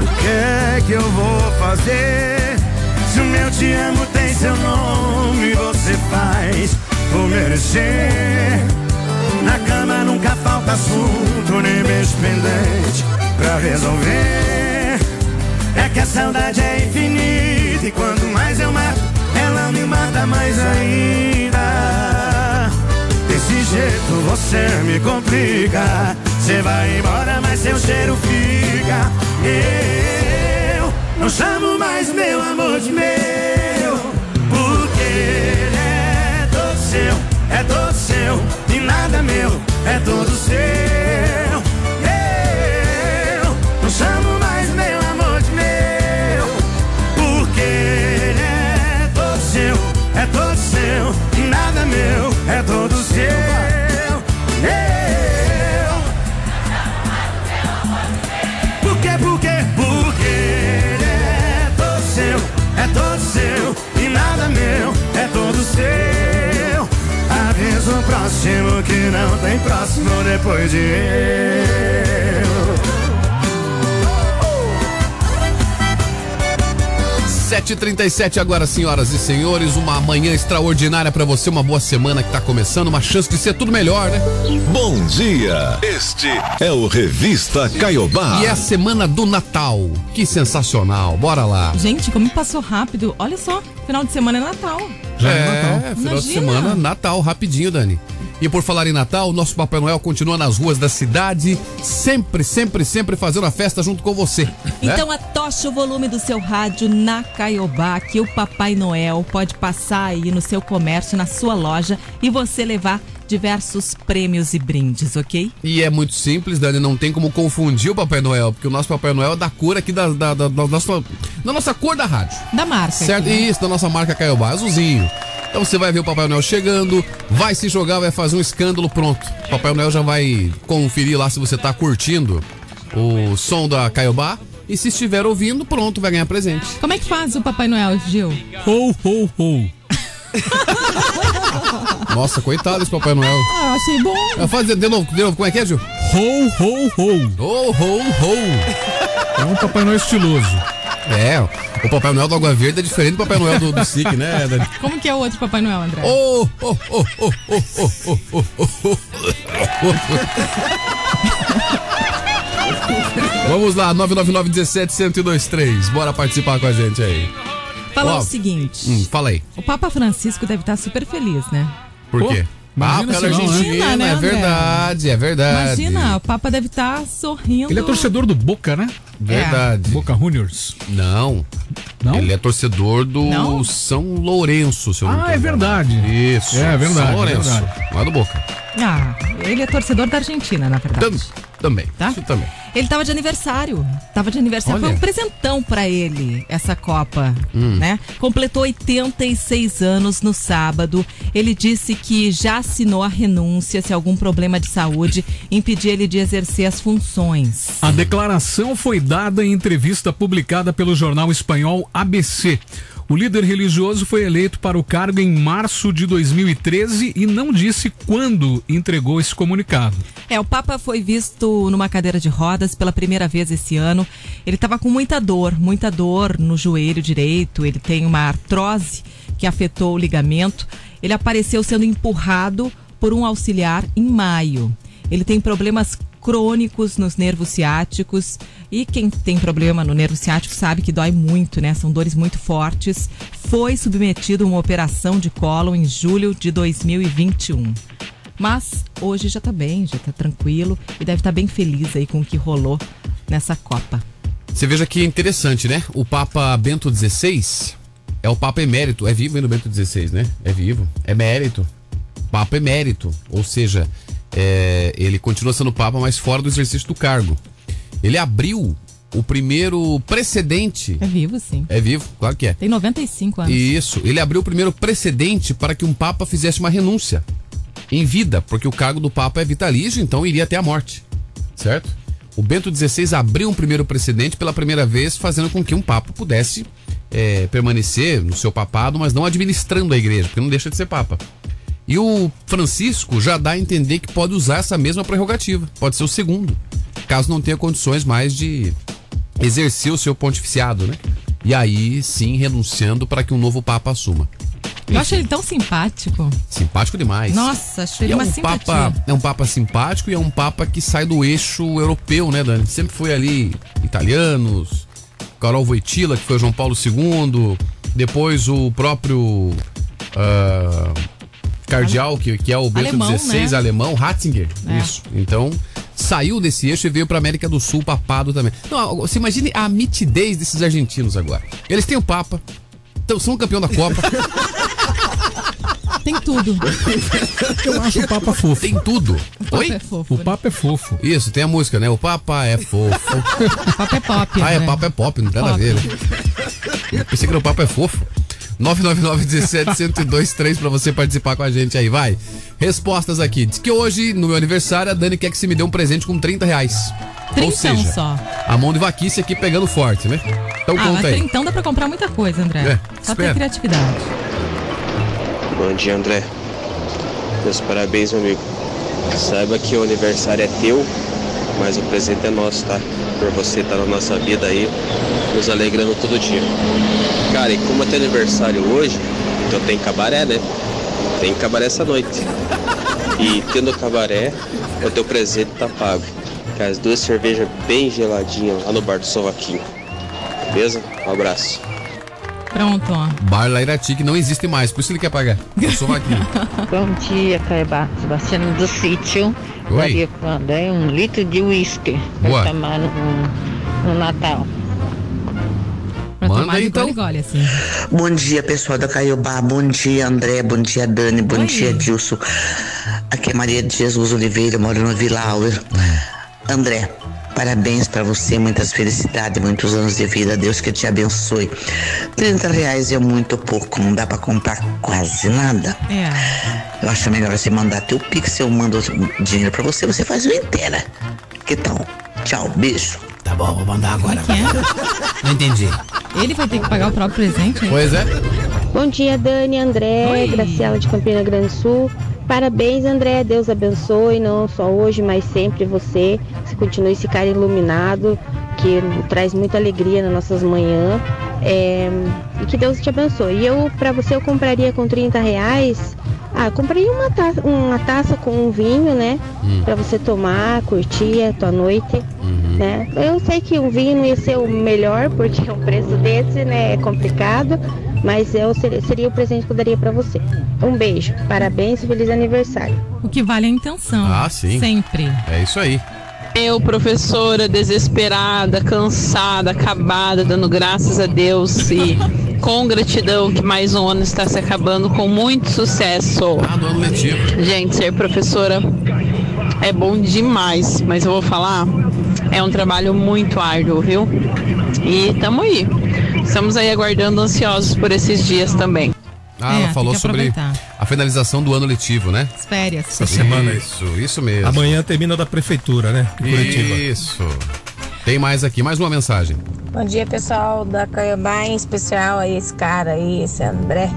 O é que eu vou fazer? Se o meu te amo tem seu nome, você faz por merecer. Cama nunca falta assunto, nem beijo pendente pra resolver. É que a saudade é infinita e quanto mais eu mato, ela me mata mais ainda. Desse jeito você me complica. Você vai embora, mas seu cheiro fica. Eu não chamo mais meu amor de meu, porque ele é todo seu, é todo seu e nada meu, é todo seu. Eu não chamo mais meu amor de meu, porque ele é todo seu, é todo seu e nada meu, é todo seu. Eu por quê, por quê? Porque ele é todo seu, é todo seu e nada meu, é todo seu. O próximo que não tem próximo depois de eu. 7h37 agora, senhoras e senhores. Uma manhã extraordinária pra você, uma boa semana que tá começando, uma chance de ser tudo melhor, né? Bom dia. Este é o Revista Caiobá. E é a semana do Natal. Que sensacional. Bora lá. Gente, como passou rápido. Olha só, final de semana é Natal. Já é, Natal. final de Imagina. semana, Natal, rapidinho, Dani. E por falar em Natal, o nosso Papai Noel continua nas ruas da cidade, sempre, sempre, sempre fazendo a festa junto com você. né? Então atoche o volume do seu rádio na Caiobá, que o Papai Noel pode passar aí no seu comércio, na sua loja e você levar diversos prêmios e brindes, ok? E é muito simples, Dani, não tem como confundir o Papai Noel, porque o nosso Papai Noel é da cor aqui da, da, da, da nossa, da nossa cor da rádio. Da marca. Certo? aqui, né? Isso, da nossa marca Caiobá, azulzinho. Então você vai ver o Papai Noel chegando, vai se jogar, vai fazer um escândalo, pronto. O Papai Noel já vai conferir lá se você tá curtindo o som da Caiobá. E se estiver ouvindo, pronto, vai ganhar presente. Como é que faz o Papai Noel, Gil? Ho, ho, ho. Nossa, coitado esse Papai Noel. Ah, achei bom. Vai fazer de novo, de novo, como é que é, Gil? Ho, ho, ho. Ho, ho, ho. É um Papai Noel estiloso. É, o Papai Noel do Água Verde é diferente do Papai Noel do, do SIC, né, Dani? Como que é o outro Papai Noel, André? Oh, oh, oh, oh, oh, oh, oh, oh, oh, oh. Vamos lá, 999 17 1023. Bora participar com a gente aí. Falar Ó, o seguinte. Hum, fala aí. O Papa Francisco deve estar super feliz, né? Por quê? Ah, imagina pela se não, né? Argentina, né, é verdade, é verdade. Imagina, o Papa deve estar sorrindo. Ele é torcedor do Boca, né? Verdade. Boca Juniors. Não. Não? Ele é torcedor do Não? São Lourenço, se eu não Ah, é verdade. Isso. É verdade, São Lourenço. é verdade. Lá do Boca. Ah, ele é torcedor da Argentina, na verdade. Tam- também. Tá? Isso também. Ele tava de aniversário. Tava de aniversário. Olha. Foi um presentão pra ele, essa Copa, Hum. né? Completou 86 anos no sábado. Ele disse que já assinou a renúncia se algum problema de saúde impedir ele de exercer as funções. A declaração foi dada em entrevista publicada pelo jornal espanhol ABC. O líder religioso foi eleito para o cargo em março de 2013 e não disse quando entregou esse comunicado. É, o Papa foi visto numa cadeira de rodas pela primeira vez esse ano. Ele estava com muita dor, muita dor no joelho direito. Ele tem uma artrose que afetou o ligamento. Ele apareceu sendo empurrado por um auxiliar em maio. Ele tem problemas crônicos nos nervos ciáticos e quem tem problema no nervo ciático sabe que dói muito, né? São dores muito fortes. Foi submetido a uma operação de colo em julho de 2021. Mas hoje já tá bem, já tá tranquilo e deve estar bem feliz aí com o que rolou nessa Copa. Você veja que interessante, né? O Papa Bento XVI é o Papa emérito. É vivo ainda o Bento XVI, né? É vivo. É mérito. Papa emérito. Ou seja, é, ele continua sendo Papa, mas fora do exercício do cargo. Ele abriu o primeiro precedente. É vivo, sim. É vivo, claro que é. Tem 95 anos. Isso. Ele abriu o primeiro precedente para que um Papa fizesse uma renúncia em vida, porque o cargo do Papa é vitalício, então iria até a morte. Certo? O Bento XVI abriu um primeiro precedente pela primeira vez, fazendo com que um Papa pudesse é, permanecer no seu papado, mas não administrando a igreja, porque não deixa de ser Papa. E o Francisco já dá a entender que pode usar essa mesma prerrogativa, pode ser o segundo, caso não tenha condições mais de exercer o seu pontificiado, né? E aí sim renunciando para que um novo Papa assuma. Eu acho ele tão simpático. Simpático demais. Nossa, acho ele E é uma um simpatia. papa, é um papa simpático e é um papa que sai do eixo europeu, né, Dani? Sempre foi ali italianos, Carol Voitila, que foi João Paulo II, depois o próprio ah, cardeal, que, que é o Bento Alemão, XVI, né? alemão, Ratzinger. É. Isso. Então, saiu desse eixo e veio pra América do Sul, papado também. Não, você imagine a mitidez desses argentinos agora. Eles têm o Papa, então, são campeão da Copa. Tem tudo. Eu acho o Papa fofo. Tem tudo. Oi? é fofo. O Papa é fofo. Isso, tem a música, né? O Papa é fofo. O Papa é pop. ah, é né? Papa é pop, não tem nada a ver, né? Eu pensei que era o Papa é fofo. 999 17 1023 pra você participar com a gente aí, vai. Respostas aqui. Diz que hoje, no meu aniversário, a Dani quer que você me dê um presente com 30 reais. Ou seja, só. a mão de vaquice aqui pegando forte, né? Então Ah, mas conta aí. trintão dá pra comprar muita coisa, André. É, Só espera. ter criatividade. Bom dia, André. Meus parabéns, meu amigo. Saiba que o aniversário é teu, mas o presente é nosso, tá? Por você estar na nossa vida aí, nos alegrando todo dia. Cara, e como é teu aniversário hoje, então tem cabaré, né? Tem cabaré essa noite. E tendo cabaré, o teu presente tá pago. As duas cervejas bem geladinhas lá no bar do Sovaquinho. Beleza? Um abraço. Pronto, ó. Bar Lairati que não existe mais, por isso ele quer pagar. Eu sou vaquinho. Bom dia, Caibá. Sebastiano do sítio. Oi. Daria quando é um litro de uísque Boa. pra tomar no, no Natal. Pra Manda tomar então. gole, gole, assim. Bom dia, pessoal da Caiobá. Bom dia, André. Bom dia, Dani. Bom Oi. dia, Dilson. Aqui é Maria de Jesus Oliveira, moro no Vila Auer. André, parabéns pra você, muitas felicidades, muitos anos de vida. Deus que te abençoe. 30 reais é muito pouco, não dá pra comprar quase nada. É. Eu acho melhor você mandar teu pix, eu mando dinheiro pra você, você faz o inteira. Que tal? Tchau, beijo. Tá bom, vou mandar agora. Que é? Não entendi. Ele vai ter que pagar o próprio presente? hein? Pois é. Bom dia, Dani, André, Oi. Graciela de Campina Grande do Sul. Parabéns, André. Deus abençoe, não só hoje, mas sempre você. Você continue esse cara iluminado, que traz muita alegria nas nossas manhãs. É, e que Deus te abençoe. E eu, pra você, eu compraria com 30 reais. Ah, compraria uma taça, uma taça com um vinho, né? Hum. Pra você tomar, curtir a tua noite. Né? Eu sei que um vinho não ia ser o melhor, porque um preço desse né, é complicado, mas eu seria, seria o presente que eu daria pra você. Um beijo, parabéns e feliz aniversário. O que vale é a intenção. Ah, sim. Sempre. É isso aí. Eu, professora, desesperada, cansada, acabada, dando graças a Deus e com gratidão que mais um ano está se acabando com muito sucesso. Ah, do ano letivo. Gente, ser professora é bom demais, mas eu vou falar, é um trabalho muito árduo, viu? E tamo aí. Estamos aí aguardando ansiosos por esses dias também. Ah, É, ela falou sobre a finalização do ano letivo, né? As férias. Essa semana. Isso, isso mesmo. Amanhã termina da prefeitura, né? De Curitiba. Isso. Tem mais aqui, mais uma mensagem. Bom dia, pessoal da Caiobá, em especial aí esse cara aí, esse André.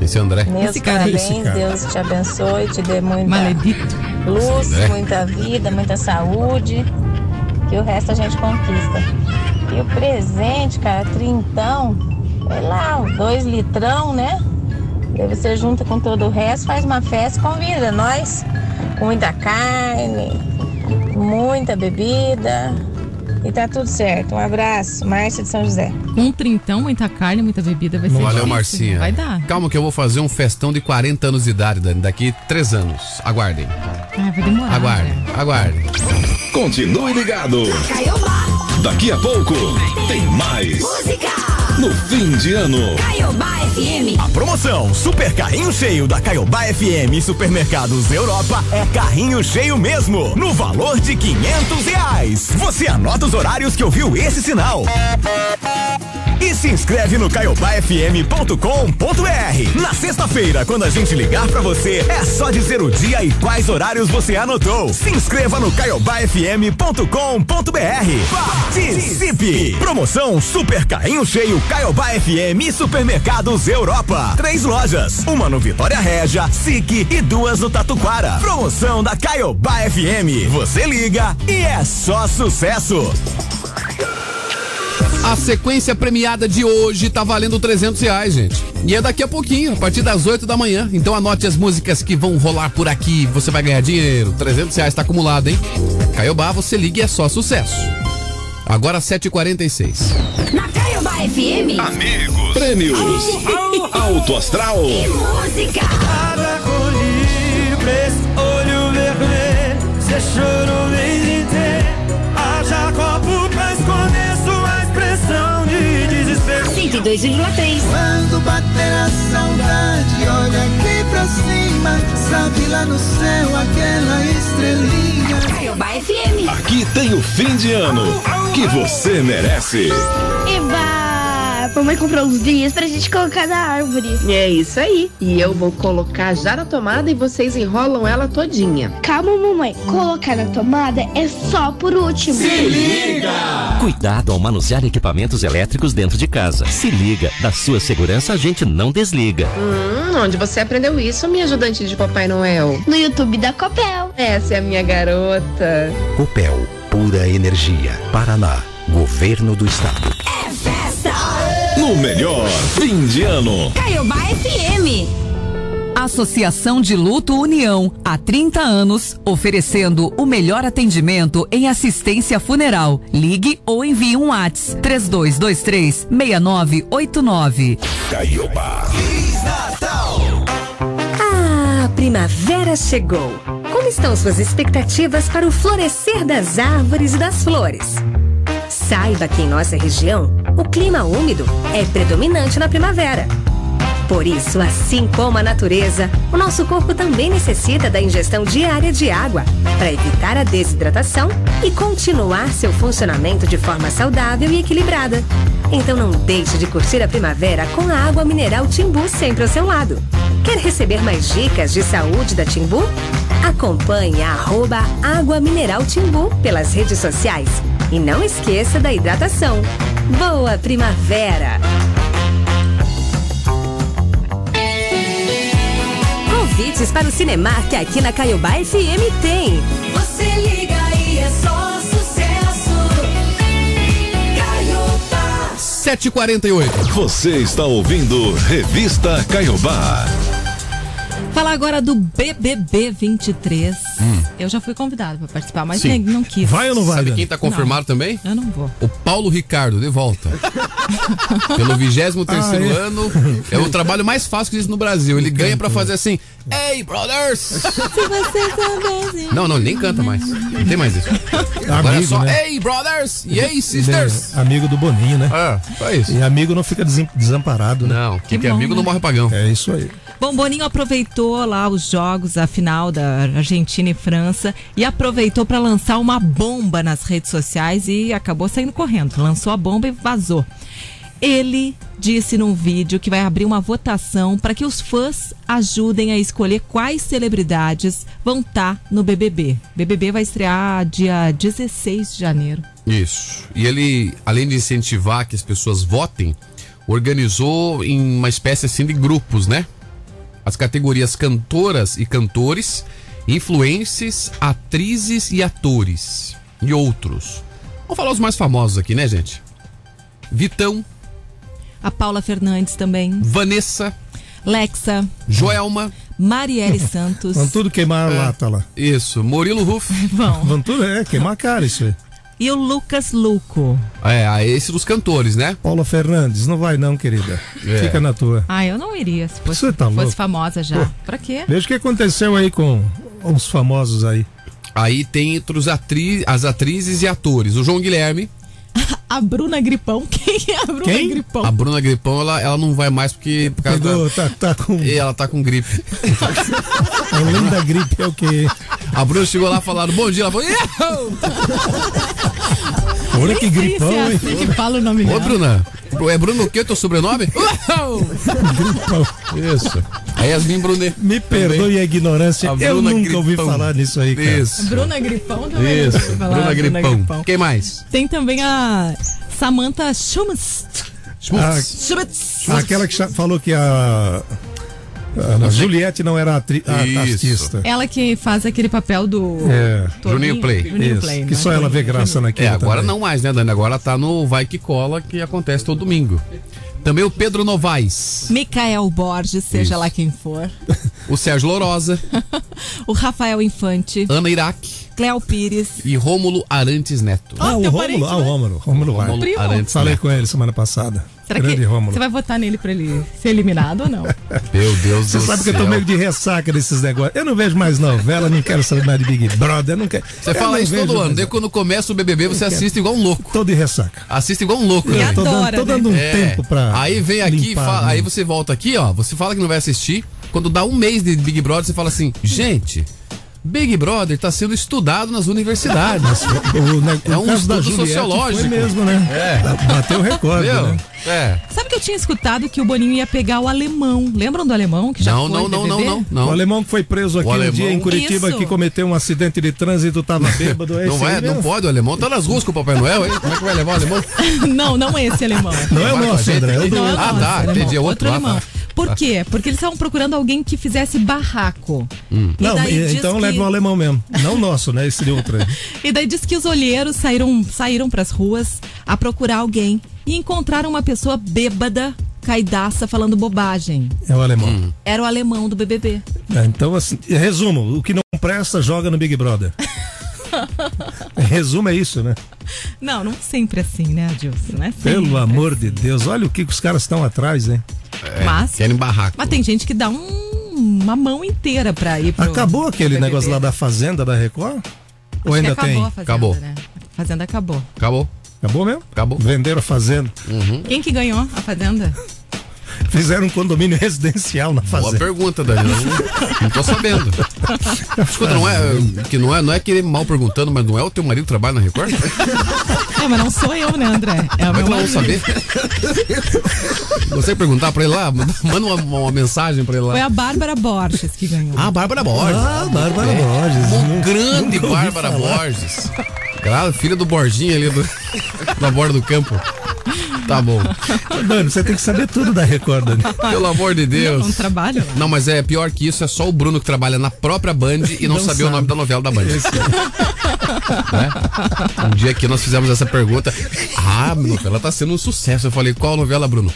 Esse André. Meus Esse cara. parabéns, Esse cara. Deus te abençoe, te dê muita Maledito. luz, muita vida, muita saúde, que o resto a gente conquista. E o presente, cara, trintão, sei lá, dois litrão, né? Daí você junta com todo o resto, faz uma festa, convida nós, com muita carne, muita bebida, e tá tudo certo. Um abraço, Márcia de São José. Com um trintão, muita carne, muita bebida, vai ser Valeu, difícil. Marcinha. Vai dar. Calma que eu vou fazer um festão de 40 anos de idade, Dani, daqui três anos. Aguardem. Ah, vai demorar. Aguardem, né? aguardem. Continue ligado. Caiobá, Daqui a pouco tem mais. música. No fim de ano. Caiobá FM. A promoção Super Carrinho Cheio da Caiobá FM e Supermercados Europa é carrinho cheio mesmo, no valor de 500 reais. Você anota os horários que ouviu esse sinal. E se inscreve no caiobafm.com.br. Na sexta-feira, quando a gente ligar pra você, é só dizer o dia e quais horários você anotou. Se inscreva no caiobafm.com.br. Participe! Promoção Super Carrinho Cheio Caiobá FM e Supermercados Europa. Três lojas, uma no Vitória Régia, SIC e duas no Tatuquara. Promoção da Caiobá FM. Você liga e é só sucesso. A sequência premiada de hoje tá valendo 300 reais, gente. E é daqui a pouquinho, a partir das 8 da manhã. Então anote as músicas que vão rolar por aqui. Você vai ganhar dinheiro. 300 reais tá acumulado, hein? Caiobá, você liga e é só sucesso. Agora 7h46. Na Caiobá FM. Amigos. Prêmios. Alto Astral. E música. Esse olho vermelho. Você chorou 102,3. Quando bater a saudade, olha aqui pra cima. Sabe lá no céu aquela estrelinha. Caiobá FM. Aqui tem o fim de ano que você merece. Eba! Mamãe comprou uns dias pra gente colocar na árvore. É isso aí. E eu vou colocar já na tomada e vocês enrolam ela todinha. Calma, mamãe. Colocar na tomada é só por último. Cuidado ao manusear equipamentos elétricos dentro de casa. Se liga, da sua segurança a gente não desliga. Hum, onde você aprendeu isso, minha ajudante de Papai Noel? No YouTube da Copel. Essa é a minha garota. Copel, pura energia. Paraná, Governo do Estado. No melhor fim de ano. Caiobá FM. Associação de Luto União, há 30 anos, oferecendo o melhor atendimento em assistência funeral. Ligue ou envie um WhatsApp 3223 6989. Caiobá. Ah, a primavera chegou. Como estão suas expectativas para o florescer das árvores e das flores? Saiba que em nossa região, o clima úmido é predominante na primavera. Por isso, assim como a natureza, o nosso corpo também necessita da ingestão diária de água para evitar a desidratação e continuar seu funcionamento de forma saudável e equilibrada. Então não deixe de curtir a primavera com a água mineral Timbu sempre ao seu lado. Quer receber mais dicas de saúde da Timbu? Acompanhe a arroba Água Mineral Timbu pelas redes sociais. E não esqueça da hidratação. Boa primavera! Convites para o Cinemark aqui na Caiobá FM tem. Você liga e é só sucesso. Caiobá. 7h48. Você está ouvindo Revista Caiobá. Falar agora do BBB 23. Hum. Eu já fui convidado para participar, mas Sim. ninguém não quis. Sabe quem tá confirmado também? Eu não vou. O Paulo Ricardo, de volta. Pelo 23 terceiro Ah, é? ano. É o trabalho mais fácil que existe no Brasil. Ele ganha pra fazer assim. Hey, brothers! Se você soubesse. Não, não, ele nem canta mais. Não tem mais isso. Agora é Amigo, só, né? hey, brothers! E hey, Ele sisters! é amigo do Boninho, né? Ah, só isso. E amigo não fica desamparado, né? Não, quem Que é amigo bom, não né? morre pagão. É isso aí. Bom, Boninho aproveitou lá os jogos, a final da Argentina e França, e aproveitou para lançar uma bomba nas redes sociais e acabou saindo correndo. Lançou a bomba e vazou. Ele disse num vídeo que vai abrir uma votação para que os fãs ajudem a escolher quais celebridades vão estar no BBB. BBB vai estrear dia 16 de janeiro. Isso. E ele, além de incentivar que as pessoas votem, organizou em uma espécie assim de grupos, né? As categorias cantoras e cantores, influencers, atrizes e atores e outros. Vamos falar os mais famosos aqui, né, gente? Vitão, A Paula Fernandes também, Vanessa, Lexa, Joelma, Marielle Santos. Vão tudo queimar a lata lá. isso, Murilo Ruff. Vão. Vão tudo, é, queimar a cara isso aí. E o Lucas Luco. É, a esse dos cantores, né? Paula Fernandes, não vai não, querida. É. Fica na tua. Ah, eu não iria se fosse, Você tá fosse louco? famosa já. Pô. Pra quê? Veja o que aconteceu aí com os famosos aí. Aí tem entre os atri as atrizes e atores. O João Guilherme. A Bruna Gripão. Quem é a Bruna Quem? Gripão? A Bruna Gripão, ela, ela não vai mais porque. Por causa Pegou, da... tá, tá com. E ela tá com gripe. Além da gripe é o quê? A Bruna chegou lá falando bom dia, ela falou. Olha que gripão, é hein? assim que fala o nome Ô, dela. Bruna. É Bruno o quê? Teu sobrenome? Uau! Isso. A Yasmin Brunet. Me perdoe a ignorância, A eu Bruna nunca ouvi Gripão. falar nisso aí, cara. Isso. Bruna Gripão também. Isso. não sei falar, Bruna Gripão. Quem mais? Tem também a Samantha Schumutz. Ah, Schumutz. aquela que falou que a, a, a Juliette não era atri, artista. Ela que faz aquele papel do. É. Toninho- Juninho Play. Juninho Isso, Play, que né? só ela vê graça naquilo. É, agora também. não mais, né, Dani? Agora tá no Vai Que Cola, que acontece todo domingo. Também o Pedro Novaes, Micael Borges, seja Isso. lá quem for. o Sérgio Lorosa, o Rafael Infante. Ana Iraque Cléo Pires. e Rômulo Arantes Neto. Ah, o teu Rômulo, parente, ah, o Rômulo, Rômulo. Arantes Falei Neto. com ele semana passada. Será Grande que Rômulo. você vai votar nele pra ele ser eliminado ou não? Meu Deus Você do sabe que céu. eu tô meio de ressaca desses negócios. Eu não vejo mais novela, não quero saber mais de Big Brother, não quero. Você eu fala não isso todo ano. Daí quando começa o BBB, você assiste igual um louco. Tô de ressaca. Assiste igual um louco. E né? Tô dando, adora, tô né? dando um É. tempo pra. Aí vem aqui, e limpar, fala- né? aí você volta aqui, ó. Você fala que não vai assistir. Quando dá um mês de Big Brother, você fala assim, gente, Big Brother tá sendo estudado nas universidades. O, ne- É um estudo sociológico. Foi mesmo, né? É. Bateu o recorde, né? É. Sabe que eu tinha escutado que o Boninho ia pegar o alemão? Lembram do alemão que já Não, foi não, não, não, não, não. O alemão que foi preso aqui um dia em Curitiba Isso. que cometeu um acidente de trânsito, tava bêbado. é Não, vai, não pode, o alemão tá nas ruas com o Papai Noel, hein? Como é que vai levar o alemão? não, não esse alemão. Não é o nosso, André, é o do é Ah, tá, alemão. entendi, é outro lá, alemão. Por quê? Porque eles estavam procurando alguém que fizesse barraco. Hum. E Não, então que- leva um alemão mesmo. Não o nosso, né? Esse de outro aí. E daí diz que os olheiros saíram, saíram pras ruas a procurar alguém e encontraram uma pessoa bêbada, caidaça, falando bobagem. É o alemão. Era o alemão do BBB. É, então, assim, resumo: o que não presta, joga no Big Brother. Resumo é isso, né? Não, não sempre assim, né, Adilson? Não é sempre. Pelo amor de Deus, olha o que que os caras estão atrás, hein? Mas- Querem barraco. Mas tem gente que dá um- uma mão inteira pra ir pro Acabou aquele BBB. negócio lá da Fazenda da Record? Ou Acho que ainda acabou tem? a fazenda, Né? A fazenda acabou. Acabou. Acabou mesmo? Acabou. Venderam a fazenda. Quem que ganhou a fazenda? Fizeram um condomínio residencial na Boa fazenda. pergunta, Dani. Não, não tô sabendo. Escuta, não é, que não é, não é querer mal perguntando, mas não é o teu marido que trabalha na Record? É, mas não sou eu, né, André? É o é meu que marido. saber? Você perguntar pra ele lá? Manda uma, uma mensagem pra ele lá. Foi a Bárbara Borges que ganhou. Ah, Bárbara Borges. Ah, Bárbara É. Borges. Um grande Bárbara falar. Borges. Claro, filha do Borginho ali do, da borda do campo. Tá bom. Dani, você tem que saber tudo da Record, Dani. Pelo amor de Deus. Não, não trabalho lá. Não, mas é pior que isso, é só o Bruno que trabalha na própria Band e não, Não sabia o sabe. nome da novela da Band. Né? Um dia aqui nós fizemos essa pergunta. Ah, a novela tá sendo um sucesso. Eu falei, qual novela, Bruno?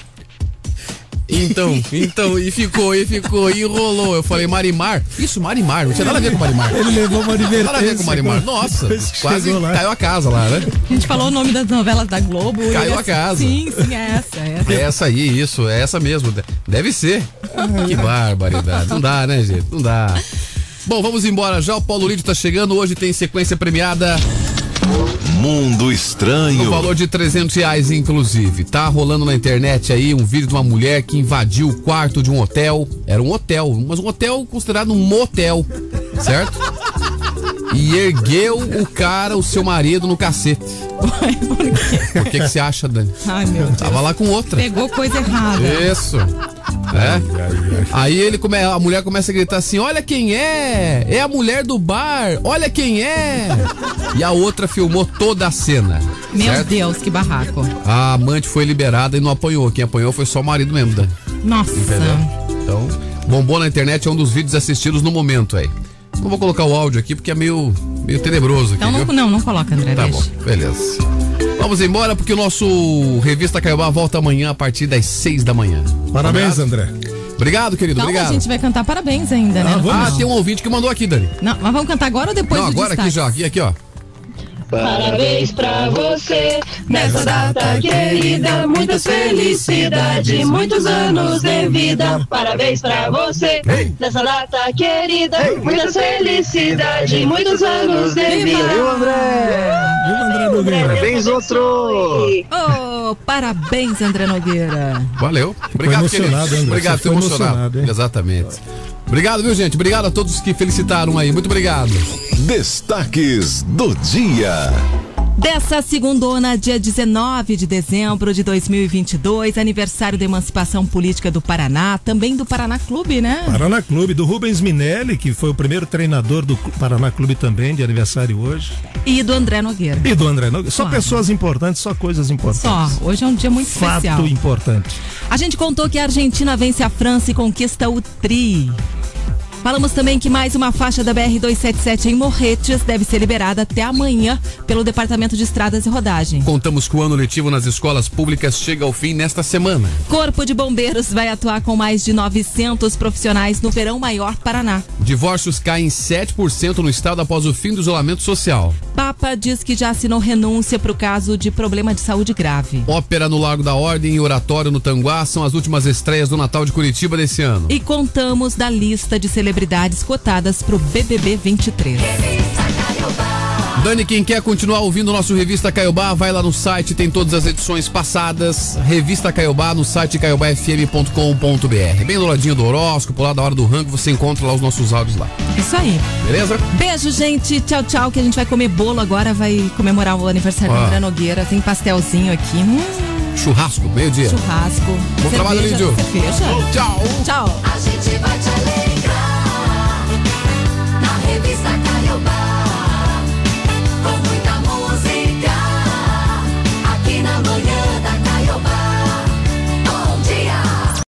Então, então, e ficou, e ficou, e rolou. Eu falei, Marimar. Isso, Marimar, não tinha nada a ver com Marimar. Ele levou uma advertência. Nada a ver com Marimar. Nossa, quase caiu a casa lá, né? A gente falou o nome das novelas da Globo. Caiu a casa. Sim, sim, é essa. É essa. É essa aí, isso, é essa mesmo. Deve ser. Que barbaridade. Não dá, né, gente? Não dá. Bom, vamos embora já. O Paulo Lídio tá chegando. Hoje tem sequência premiada Mundo no Estranho. valor de 300 reais, inclusive. Tá rolando na internet aí um vídeo de uma mulher que invadiu o quarto de um hotel. Era um hotel, mas um hotel considerado um motel, certo? E ergueu o cara, o seu marido, no cacete. Por que que você acha, Dani? Ai, meu Deus. Tava lá com outra. Pegou coisa errada. Isso. É? Aí ele come, a mulher começa a gritar assim: Olha quem é! É a mulher do bar! Olha quem é! E a outra filmou toda a cena. Meu certo? Deus, que barraco. A amante foi liberada e não apanhou. Quem apanhou foi só o marido mesmo, Dani. Nossa. Entendeu? Então, bombou na internet, é um dos vídeos assistidos no momento aí. Não vou colocar o áudio aqui porque é meio, meio tenebroso aqui, Então não, viu? não, não coloca, André. Tá deixa. bom, beleza. Vamos embora porque o nosso Revista Caiobá volta amanhã a partir das 6 da manhã. Parabéns, Combinado? André. Obrigado, querido. Então obrigado. a gente vai cantar parabéns ainda, né? Ah, final. tem um ouvinte que mandou aqui, Dani. Não, mas vamos cantar agora ou depois Não, do agora aqui destaque? já, aqui, aqui, ó. Parabéns pra você nessa data querida, muitas felicidades, muitos anos de vida. Parabéns pra você nessa data querida, muitas felicidades, muitos anos de vida. Viu, André? Viu, André Nogueira? Parabéns, outro! Oh, parabéns, André Nogueira. Valeu. Obrigado, emocionado, querido. André. Obrigado, foi emocionado. emocionado? Exatamente. Obrigado, viu, gente? Obrigado a todos que felicitaram aí. Muito obrigado. Destaques do dia. Dessa segundona, dia 19 de dezembro de 2022, aniversário da emancipação política do Paraná, também do Paraná Clube, né? Paraná Clube, do Rubens Minelli, que foi o primeiro treinador do Paraná Clube também, de aniversário hoje. E do André Nogueira. E do André Nogueira. Só Claro. pessoas importantes, só coisas importantes. Só, hoje é um dia muito Fato especial. importante. A gente contou que a Argentina vence a França e conquista o Tri. Falamos também que mais uma faixa da BR-277 em Morretes deve ser liberada até amanhã pelo Departamento de Estradas e Rodagem. Contamos que o ano letivo nas escolas públicas chega ao fim nesta semana. Corpo de Bombeiros vai atuar com mais de 900 profissionais no Verão Maior Paraná. Divórcios caem 7% no estado após o fim do isolamento social. Papa diz que já assinou renúncia para o caso de problema de saúde grave. Ópera no Largo da Ordem e Oratório no Tanguá são as últimas estreias do Natal de Curitiba desse ano. E contamos da lista de celebridades cotadas para o BBB 23. Dani, quem quer continuar ouvindo o nosso Revista Caiobá, vai lá no site, tem todas as edições passadas. Revista Caiobá no site caiobafm.com.br. Bem do ladinho do horóscopo, lá da hora do rango, você encontra lá os nossos áudios lá. Isso aí. Beleza? Beijo, gente. Tchau, tchau. Que a gente vai comer bolo agora, vai comemorar o aniversário do Ah. André Nogueira. Tem pastelzinho aqui. Hum, Churrasco, meio-dia. churrasco. Bom trabalho, cerveja, Lídio. cerveja. Tchau. Tchau.